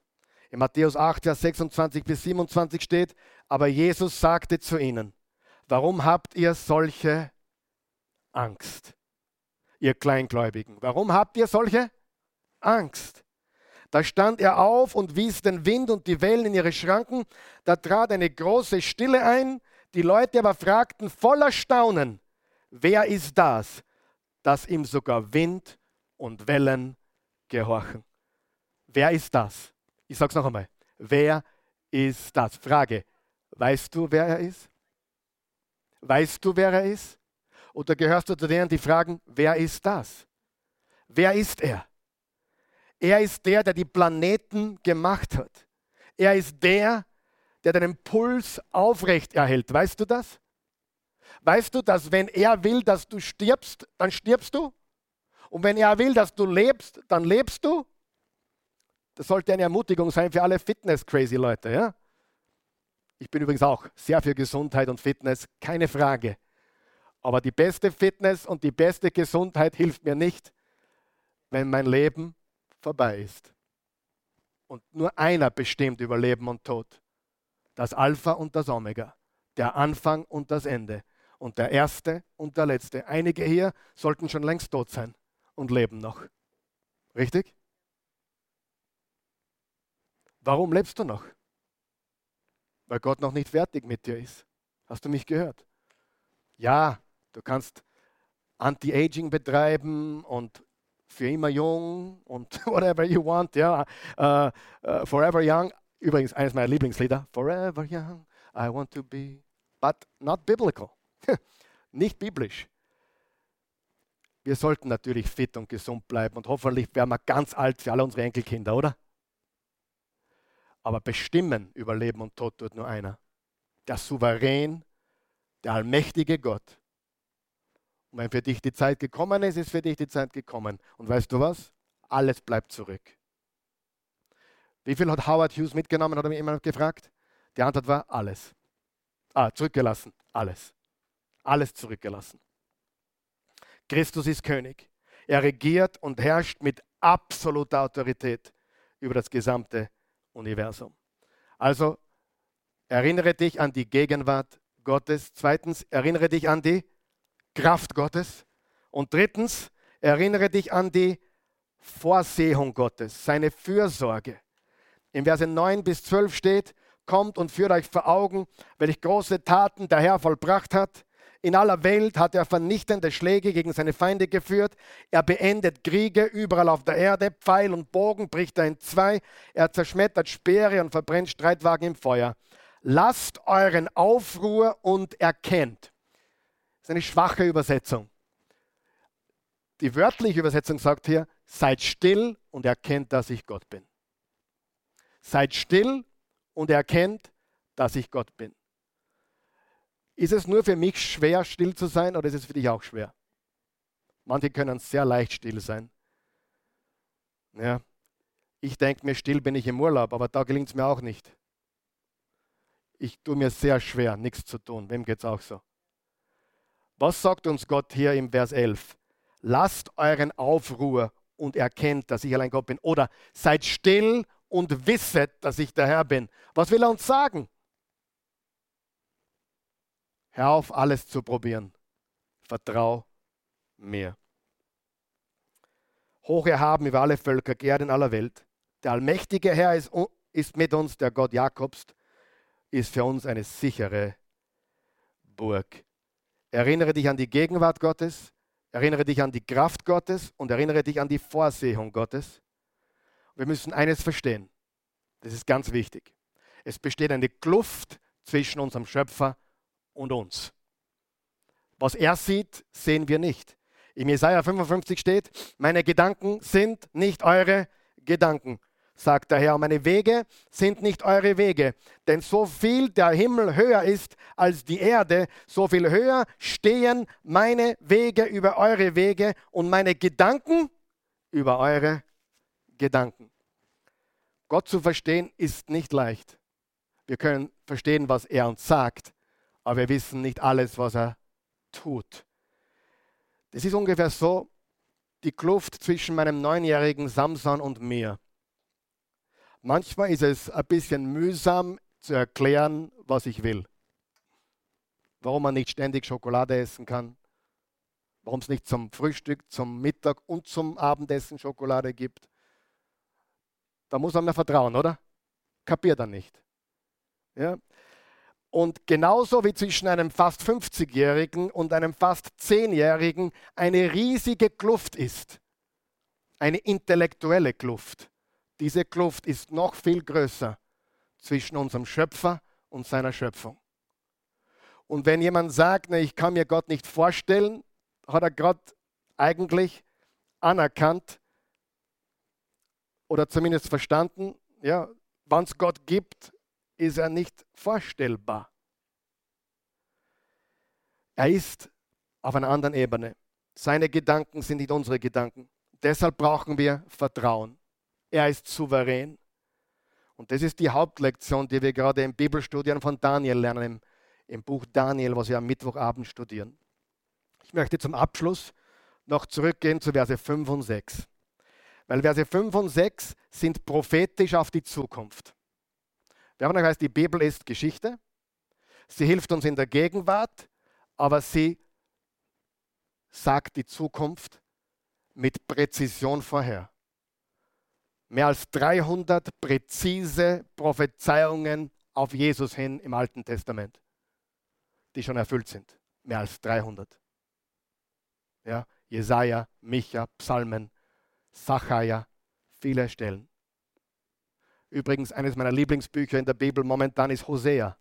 In Matthäus 8, Vers 26 bis 27 steht, aber Jesus sagte zu ihnen, warum habt ihr solche Angst, ihr Kleingläubigen? Warum habt ihr solche Angst? Da stand er auf und wies den Wind und die Wellen in ihre Schranken. Da trat eine große Stille ein. Die Leute aber fragten voller Staunen, wer ist das, dass ihm sogar Wind und Wellen gehorchen? Wer ist das? Ich sage es noch einmal. Wer ist das? Frage. Weißt du, wer er ist? Weißt du, wer er ist? Oder gehörst du zu denen, die fragen, wer ist das? Wer ist er? Er ist der, der die Planeten gemacht hat. Er ist der, der deinen Puls aufrecht erhält. Weißt du das? Weißt du, dass wenn er will, dass du stirbst, dann stirbst du? Und wenn er will, dass du lebst, dann lebst du? Das sollte eine Ermutigung sein für alle Fitness-crazy Leute. Ja? Ich bin übrigens auch sehr für Gesundheit und Fitness, keine Frage. Aber die beste Fitness und die beste Gesundheit hilft mir nicht, wenn mein Leben vorbei ist. Und nur einer bestimmt über Leben und Tod. Das Alpha und das Omega. Der Anfang und das Ende. Und der Erste und der Letzte. Einige hier sollten schon längst tot sein und leben noch. Richtig? Warum lebst du noch? Weil Gott noch nicht fertig mit dir ist. Hast du mich gehört? Ja, du kannst Anti-Aging betreiben und für immer jung und whatever you want, ja. Uh, uh, forever Young, übrigens eines meiner Lieblingslieder. Forever Young, I want to be, but not biblical. Nicht biblisch. Wir sollten natürlich fit und gesund bleiben und hoffentlich werden wir ganz alt für alle unsere Enkelkinder, oder? Aber bestimmen über Leben und Tod tut nur einer. Der Souverän, der allmächtige Gott, und wenn für dich die Zeit gekommen ist, ist für dich die Zeit gekommen. Und weißt du was? Alles bleibt zurück. Wie viel hat Howard Hughes mitgenommen, hat er mich immer gefragt. Die Antwort war alles. Ah, zurückgelassen. Alles. Alles zurückgelassen. Christus ist König. Er regiert und herrscht mit absoluter Autorität über das gesamte Universum. Also erinnere dich an die Gegenwart Gottes. Zweitens, erinnere dich an die Kraft Gottes. Und drittens, erinnere dich an die Vorsehung Gottes, seine Fürsorge. In Verse 9 bis 12 steht, kommt und führt euch vor Augen, welche große Taten der Herr vollbracht hat. In aller Welt hat er vernichtende Schläge gegen seine Feinde geführt. Er beendet Kriege überall auf der Erde. Pfeil und Bogen bricht er in zwei. Er zerschmettert Speere und verbrennt Streitwagen im Feuer. Lasst euren Aufruhr und erkennt. Ist eine schwache Übersetzung. Die wörtliche Übersetzung sagt hier, seid still und erkennt, dass ich Gott bin. Seid still und erkennt, dass ich Gott bin. Ist es nur für mich schwer, still zu sein oder ist es für dich auch schwer? Manche können sehr leicht still sein. Ja. Ich denke mir, still bin ich im Urlaub, aber da gelingt es mir auch nicht. Ich tue mir sehr schwer, nichts zu tun. Wem geht es auch so? Was sagt uns Gott hier im Vers 11? Lasst euren Aufruhr und erkennt, dass ich allein Gott bin. Oder seid still und wisset, dass ich der Herr bin. Was will er uns sagen? Hör auf, alles zu probieren. Vertrau mir. Hoch erhaben über alle Völker, geehrt in aller Welt. Der allmächtige Herr ist, ist mit uns, der Gott Jakobs, ist für uns eine sichere Burg. Erinnere dich an die Gegenwart Gottes, erinnere dich an die Kraft Gottes und erinnere dich an die Vorsehung Gottes. Wir müssen eines verstehen. Das ist ganz wichtig. Es besteht eine Kluft zwischen unserem Schöpfer und uns. Was er sieht, sehen wir nicht. Im Jesaja 55 steht: Meine Gedanken sind nicht eure Gedanken, sagt der Herr. Meine Wege sind nicht eure Wege. Denn so viel der Himmel höher ist als die Erde, so viel höher stehen meine Wege über eure Wege und meine Gedanken über eure Gedanken. Gott zu verstehen ist nicht leicht. Wir können verstehen, was er uns sagt, aber wir wissen nicht alles, was er tut. Das ist ungefähr so die Kluft zwischen meinem neunjährigen Samson und mir. Manchmal ist es ein bisschen mühsam zu erklären, was ich will. Warum man nicht ständig Schokolade essen kann, warum es nicht zum Frühstück, zum Mittag und zum Abendessen Schokolade gibt. Da muss man mir vertrauen, oder? Kapiert er nicht. Ja? Und genauso wie zwischen einem fast 50-Jährigen und einem fast 10-Jährigen eine riesige Kluft ist, eine intellektuelle Kluft. Diese Kluft ist noch viel größer zwischen unserem Schöpfer und seiner Schöpfung. Und wenn jemand sagt, ne, ich kann mir Gott nicht vorstellen, hat er gerade eigentlich anerkannt oder zumindest verstanden, ja, wann es Gott gibt, ist er nicht vorstellbar. Er ist auf einer anderen Ebene. Seine Gedanken sind nicht unsere Gedanken. Deshalb brauchen wir Vertrauen. Er ist souverän. Und das ist die Hauptlektion, die wir gerade im Bibelstudium von Daniel lernen, im, Buch Daniel, was wir am Mittwochabend studieren. Ich möchte zum Abschluss noch zurückgehen zu Verse 5 und 6. Weil Verse 5 und 6 sind prophetisch auf die Zukunft. Wir haben gesagt, die Bibel ist Geschichte. Sie hilft uns in der Gegenwart, aber sie sagt die Zukunft mit Präzision vorher. Mehr als 300 präzise Prophezeiungen auf Jesus hin im Alten Testament, die schon erfüllt sind. Mehr als 300. Ja, Jesaja, Micha, Psalmen, Sacharja, viele Stellen. Übrigens, eines meiner Lieblingsbücher in der Bibel momentan ist Hosea.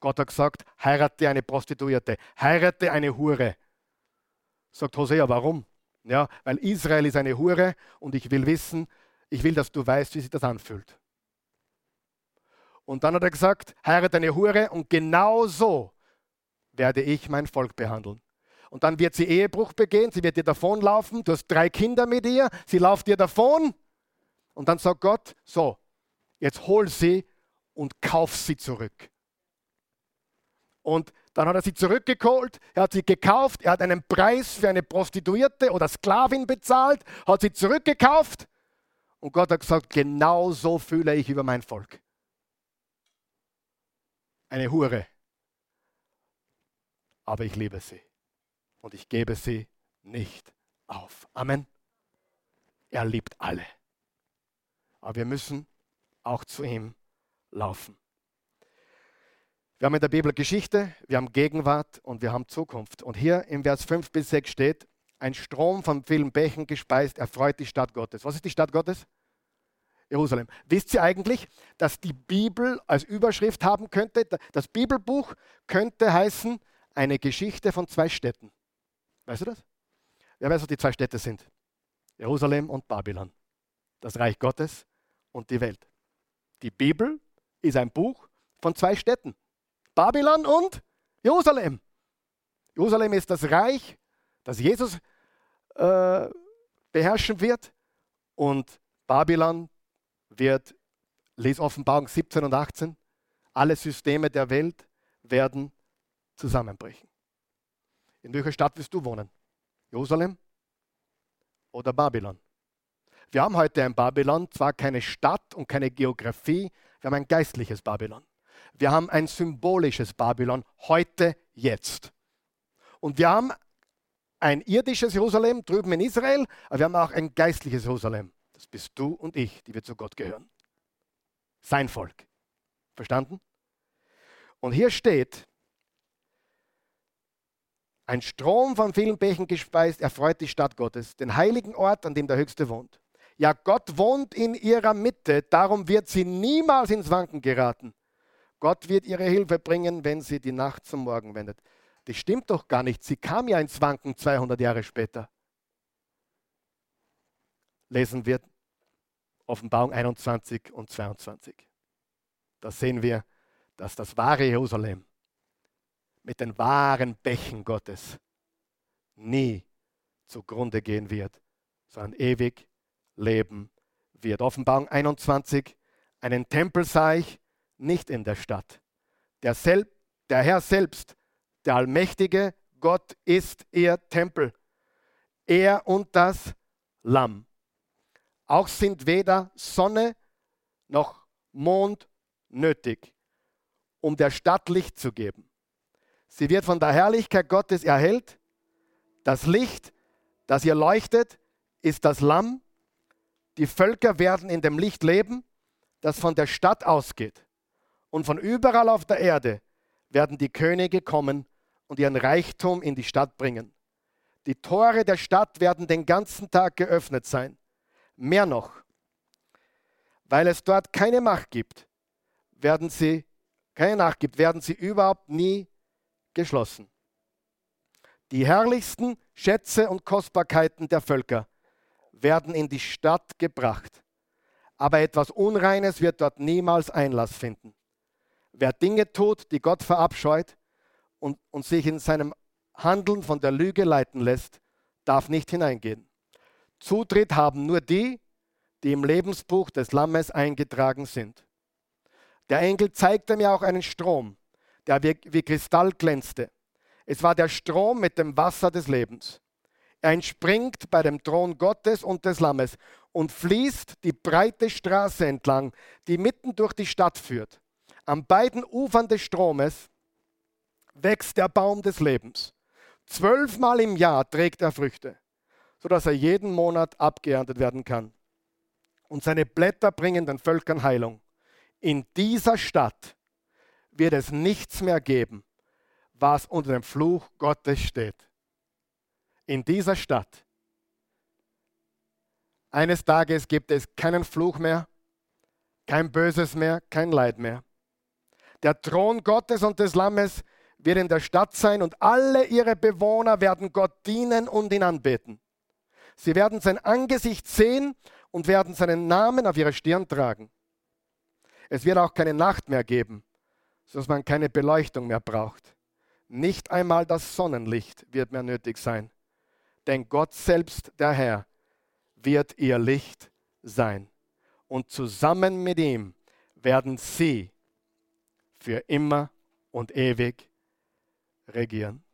Gott hat gesagt, heirate eine Prostituierte, heirate eine Hure. Sagt Hosea, warum? Ja, weil Israel ist eine Hure und ich will wissen, ich will, dass du weißt, wie sich das anfühlt. Und dann hat er gesagt, heirate eine Hure und genau so werde ich mein Volk behandeln. Und dann wird sie Ehebruch begehen, sie wird dir davonlaufen, du hast drei Kinder mit ihr, sie lauft dir davon. Und dann sagt Gott, so, jetzt hol sie und kauf sie zurück. Und dann hat er sie zurückgeholt, er hat sie gekauft, er hat einen Preis für eine Prostituierte oder Sklavin bezahlt, hat sie zurückgekauft und Gott hat gesagt, genau so fühle ich über mein Volk. Eine Hure. Aber ich liebe sie und ich gebe sie nicht auf. Amen. Er liebt alle. Aber wir müssen auch zu ihm laufen. Wir haben in der Bibel Geschichte, wir haben Gegenwart und wir haben Zukunft. Und hier im Vers 5 bis 6 steht, ein Strom von vielen Bächen gespeist erfreut die Stadt Gottes. Was ist die Stadt Gottes? Jerusalem. Wisst ihr eigentlich, dass die Bibel als Überschrift haben könnte, das Bibelbuch könnte heißen, eine Geschichte von zwei Städten. Weißt du das? Wer weiß, was die zwei Städte sind? Jerusalem und Babylon. Das Reich Gottes und die Welt. Die Bibel ist ein Buch von zwei Städten. Babylon und Jerusalem. Jerusalem ist das Reich, das Jesus äh, beherrschen wird. Und Babylon wird, lies Offenbarung 17 und 18, alle Systeme der Welt werden zusammenbrechen. In welcher Stadt willst du wohnen? Jerusalem oder Babylon? Wir haben heute ein Babylon, zwar keine Stadt und keine Geografie, wir haben ein geistliches Babylon. Wir haben ein symbolisches Babylon, heute, jetzt. Und wir haben ein irdisches Jerusalem drüben in Israel, aber wir haben auch ein geistliches Jerusalem. Das bist du und ich, die wir zu Gott gehören. Sein Volk. Verstanden? Und hier steht, ein Strom von vielen Bächen gespeist erfreut die Stadt Gottes, den heiligen Ort, an dem der Höchste wohnt. Ja, Gott wohnt in ihrer Mitte, darum wird sie niemals ins Wanken geraten. Gott wird ihre Hilfe bringen, wenn sie die Nacht zum Morgen wendet. Das stimmt doch gar nicht. Sie kam ja ins Wanken 200 Jahre später. Lesen wir Offenbarung 21 und 22. Da sehen wir, dass das wahre Jerusalem mit den wahren Bächen Gottes nie zugrunde gehen wird, sondern ewig leben wird. Offenbarung 21, einen Tempel sah ich, nicht in der Stadt. Der, Sel der Herr selbst, der allmächtige Gott ist ihr Tempel. Er und das Lamm. Auch sind weder Sonne noch Mond nötig, um der Stadt Licht zu geben. Sie wird von der Herrlichkeit Gottes erhellt. Das Licht, das ihr leuchtet, ist das Lamm. Die Völker werden in dem Licht leben, das von der Stadt ausgeht. Und von überall auf der Erde werden die Könige kommen und ihren Reichtum in die Stadt bringen. Die Tore der Stadt werden den ganzen Tag geöffnet sein. Mehr noch, weil es dort keine Macht gibt, werden sie, keine Nacht gibt, werden sie überhaupt nie geschlossen. Die herrlichsten Schätze und Kostbarkeiten der Völker werden in die Stadt gebracht. Aber etwas Unreines wird dort niemals Einlass finden. Wer Dinge tut, die Gott verabscheut und, und sich in seinem Handeln von der Lüge leiten lässt, darf nicht hineingehen. Zutritt haben nur die, die im Lebensbuch des Lammes eingetragen sind. Der Engel zeigte mir auch einen Strom, der wie, wie Kristall glänzte. Es war der Strom mit dem Wasser des Lebens. Er entspringt bei dem Thron Gottes und des Lammes und fließt die breite Straße entlang, die mitten durch die Stadt führt. An beiden Ufern des Stromes wächst der Baum des Lebens. Zwölfmal im Jahr trägt er Früchte, sodass er jeden Monat abgeerntet werden kann. Und seine Blätter bringen den Völkern Heilung. In dieser Stadt wird es nichts mehr geben, was unter dem Fluch Gottes steht. In dieser Stadt. Eines Tages gibt es keinen Fluch mehr, kein Böses mehr, kein Leid mehr. Der Thron Gottes und des Lammes wird in der Stadt sein und alle ihre Bewohner werden Gott dienen und ihn anbeten. Sie werden sein Angesicht sehen und werden seinen Namen auf ihrer Stirn tragen. Es wird auch keine Nacht mehr geben, sodass man keine Beleuchtung mehr braucht. Nicht einmal das Sonnenlicht wird mehr nötig sein, denn Gott selbst, der Herr, wird ihr Licht sein. Und zusammen mit ihm werden sie für immer und ewig regieren.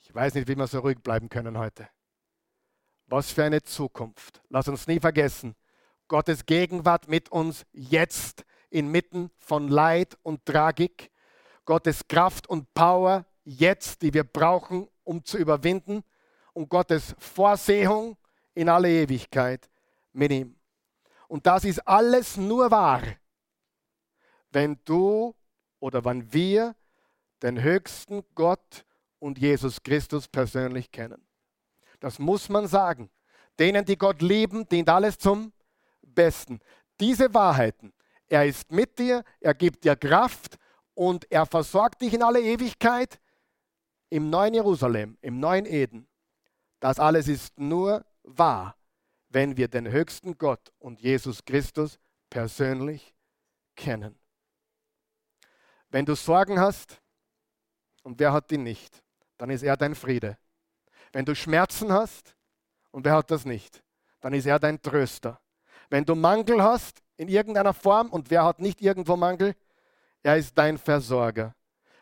Ich weiß nicht, wie wir so ruhig bleiben können heute. Was für eine Zukunft. Lass uns nie vergessen, Gottes Gegenwart mit uns jetzt inmitten von Leid und Tragik. Gottes Kraft und Power jetzt, die wir brauchen, um zu überwinden. Und Gottes Vorsehung in alle Ewigkeit mit ihm. Und das ist alles nur wahr, wenn du oder wann wir den höchsten Gott und Jesus Christus persönlich kennen. Das muss man sagen. Denen, die Gott lieben, dient alles zum Besten. Diese Wahrheiten, er ist mit dir, er gibt dir Kraft und er versorgt dich in alle Ewigkeit im neuen Jerusalem, im neuen Eden. Das alles ist nur wahr, wenn wir den höchsten Gott und Jesus Christus persönlich kennen. Wenn du Sorgen hast, und wer hat die nicht, dann ist er dein Friede. Wenn du Schmerzen hast, und wer hat das nicht, dann ist er dein Tröster. Wenn du Mangel hast in irgendeiner Form, und wer hat nicht irgendwo Mangel, er ist dein Versorger.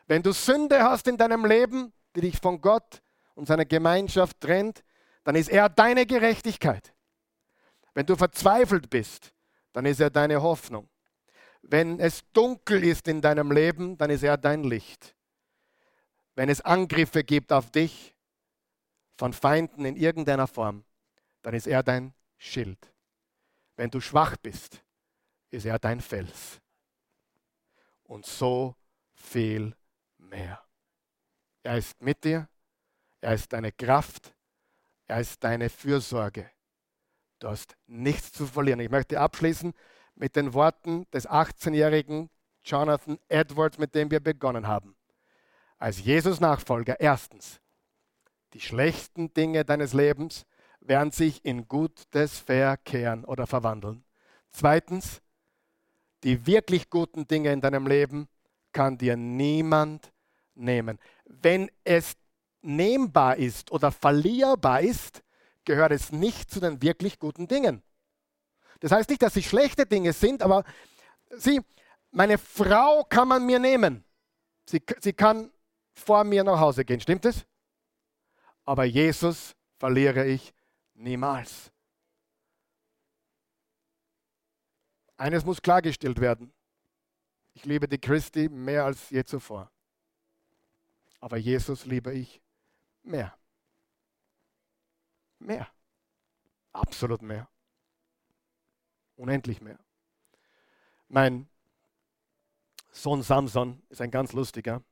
Wenn du Sünde hast in deinem Leben, die dich von Gott und seiner Gemeinschaft trennt, dann ist er deine Gerechtigkeit. Wenn du verzweifelt bist, dann ist er deine Hoffnung. Wenn es dunkel ist in deinem Leben, dann ist er dein Licht. Wenn es Angriffe gibt auf dich von Feinden in irgendeiner Form, dann ist er dein Schild. Wenn du schwach bist, ist er dein Fels. Und so viel mehr. Er ist mit dir, er ist deine Kraft, er ist deine Fürsorge. Du hast nichts zu verlieren. Ich möchte abschließen mit den Worten des 18-jährigen Jonathan Edwards, mit dem wir begonnen haben. Als Jesus-Nachfolger, erstens, die schlechten Dinge deines Lebens werden sich in Gutes verkehren oder verwandeln. Zweitens, die wirklich guten Dinge in deinem Leben kann dir niemand nehmen. Wenn es nehmbar ist oder verlierbar ist, gehört es nicht zu den wirklich guten Dingen. Das heißt nicht, dass sie schlechte Dinge sind, aber sie, meine Frau kann man mir nehmen. Sie, sie kann vor mir nach Hause gehen, stimmt es? Aber Jesus verliere ich niemals. Eines muss klargestellt werden. Ich liebe die Christi mehr als je zuvor. Aber Jesus liebe ich mehr. Mehr. Absolut mehr. Unendlich mehr. Mein Sohn Samson ist ein ganz lustiger.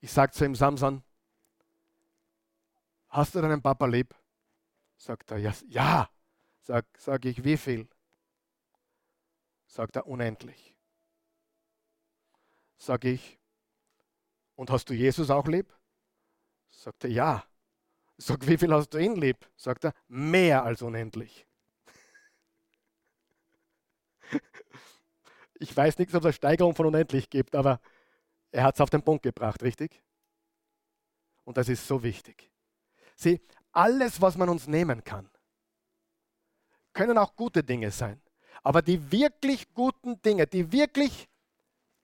Ich sage zu ihm, Samson, hast du deinen Papa lieb? Sagt er, ja. Sag, sag ich, wie viel? Sagt er, unendlich. Sag ich, und hast du Jesus auch lieb? Sagt er, ja. Sag, wie viel hast du ihn lieb? Sagt er, mehr als unendlich. Ich weiß nichts, ob es eine Steigerung von unendlich gibt, aber er hat es auf den Punkt gebracht, richtig? Und das ist so wichtig. Sieh, alles, was man uns nehmen kann, können auch gute Dinge sein. Aber die wirklich guten Dinge, die wirklich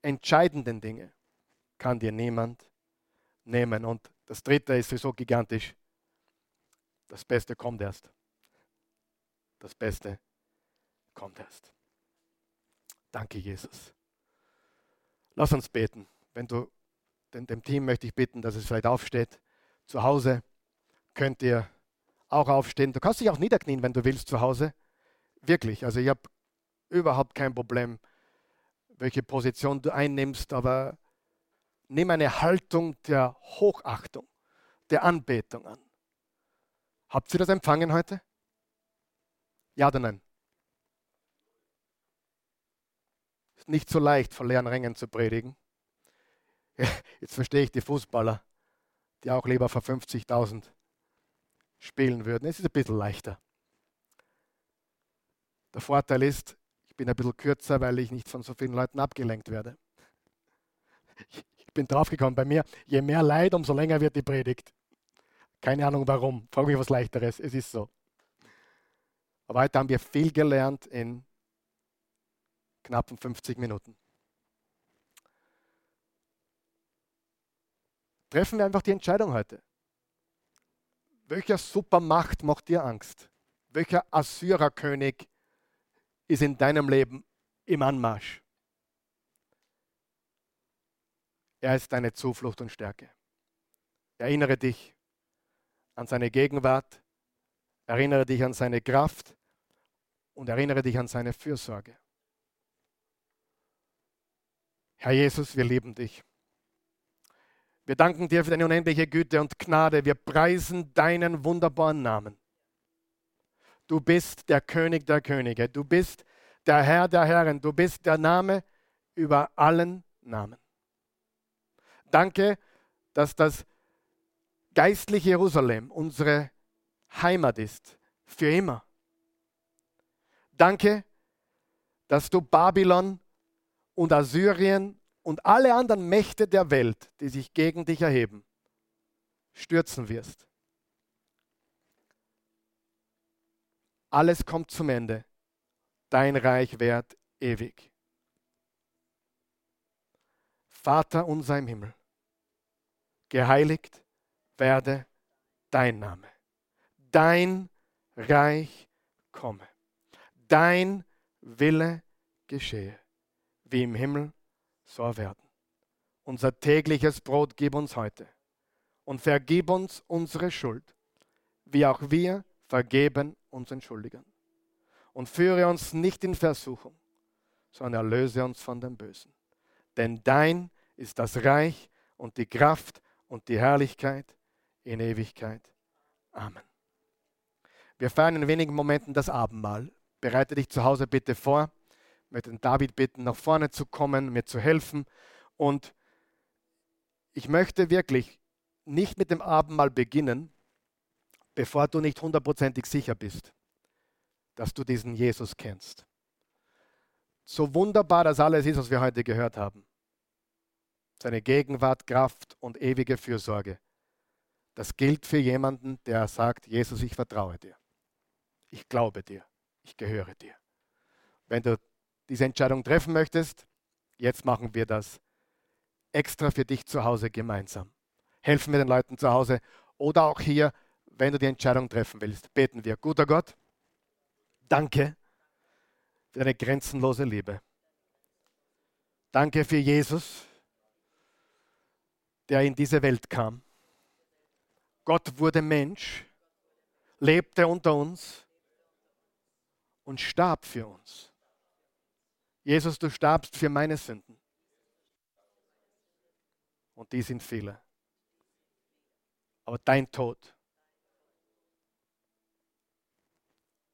entscheidenden Dinge, kann dir niemand nehmen. Und das dritte ist so gigantisch. Das Beste kommt erst. Das Beste kommt erst. Danke, Jesus. Lass uns beten. Wenn du, denn dem Team möchte ich bitten, dass es vielleicht aufsteht. Zu Hause könnt ihr auch aufstehen. Du kannst dich auch niederknien, wenn du willst, zu Hause. Wirklich. Also ich habe überhaupt kein Problem, welche Position du einnimmst, aber nimm eine Haltung der Hochachtung, der Anbetung an. Habt ihr das empfangen heute? Ja oder nein? Ist nicht so leicht, vor leeren Rängen zu predigen. Jetzt verstehe ich die Fußballer, die auch lieber vor 50.000 spielen würden. Es ist ein bisschen leichter. Der Vorteil ist, ich bin ein bisschen kürzer, weil ich nicht von so vielen Leuten abgelenkt werde. Ich bin draufgekommen, bei mir, je mehr Leid, umso länger wird die Predigt. Keine Ahnung warum. Frag mich was leichteres. Es ist so. Aber heute haben wir viel gelernt in knappen 50 Minuten. Treffen wir einfach die Entscheidung heute. Welcher Supermacht macht dir Angst? Welcher Assyrerkönig ist in deinem Leben im Anmarsch? Er ist deine Zuflucht und Stärke. Erinnere dich an seine Gegenwart, erinnere dich an seine Kraft und erinnere dich an seine Fürsorge. Herr Jesus, wir lieben dich. Wir danken dir für deine unendliche Güte und Gnade. Wir preisen deinen wunderbaren Namen. Du bist der König der Könige. Du bist der Herr der Herren. Du bist der Name über allen Namen. Danke, dass das geistliche Jerusalem unsere Heimat ist. Für immer. Danke, dass du Babylon und Assyrien und alle anderen Mächte der Welt, die sich gegen dich erheben, stürzen wirst. Alles kommt zum Ende. Dein Reich währt ewig. Vater unser im Himmel, geheiligt werde dein Name. Dein Reich komme. Dein Wille geschehe, wie im Himmel, so auf Erden. Unser tägliches Brot gib uns heute und vergib uns unsere Schuld, wie auch wir vergeben unseren Schuldigern. Und führe uns nicht in Versuchung, sondern erlöse uns von dem Bösen. Denn dein ist das Reich und die Kraft und die Herrlichkeit in Ewigkeit. Amen. Wir feiern in wenigen Momenten das Abendmahl. Bereite dich zu Hause bitte vor. Möchte den David bitten, nach vorne zu kommen, mir zu helfen. Und ich möchte wirklich nicht mit dem Abendmahl beginnen, bevor du nicht hundertprozentig sicher bist, dass du diesen Jesus kennst. So wunderbar das alles ist, was wir heute gehört haben. Seine Gegenwart, Kraft und ewige Fürsorge. Das gilt für jemanden, der sagt, Jesus, ich vertraue dir. Ich glaube dir. Ich gehöre dir. Wenn du diese Entscheidung treffen möchtest, jetzt machen wir das extra für dich zu Hause gemeinsam. Helfen wir den Leuten zu Hause oder auch hier, wenn du die Entscheidung treffen willst, beten wir. Guter Gott, danke für deine grenzenlose Liebe. Danke für Jesus, der in diese Welt kam. Gott wurde Mensch, lebte unter uns und starb für uns. Jesus, du starbst für meine Sünden. Und die sind viele. Aber dein Tod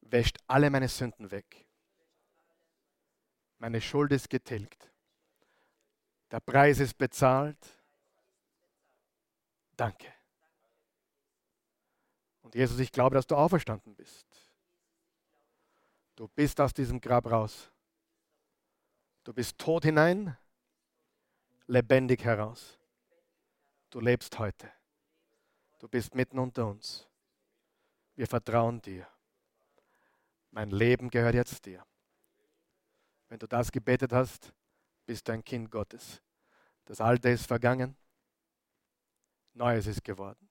wäscht alle meine Sünden weg. Meine Schuld ist getilgt. Der Preis ist bezahlt. Danke. Und Jesus, ich glaube, dass du auferstanden bist. Du bist aus diesem Grab raus. Du bist tot hinein, lebendig heraus. Du lebst heute. Du bist mitten unter uns. Wir vertrauen dir. Mein Leben gehört jetzt dir. Wenn du das gebetet hast, bist du ein Kind Gottes. Das Alte ist vergangen, Neues ist geworden.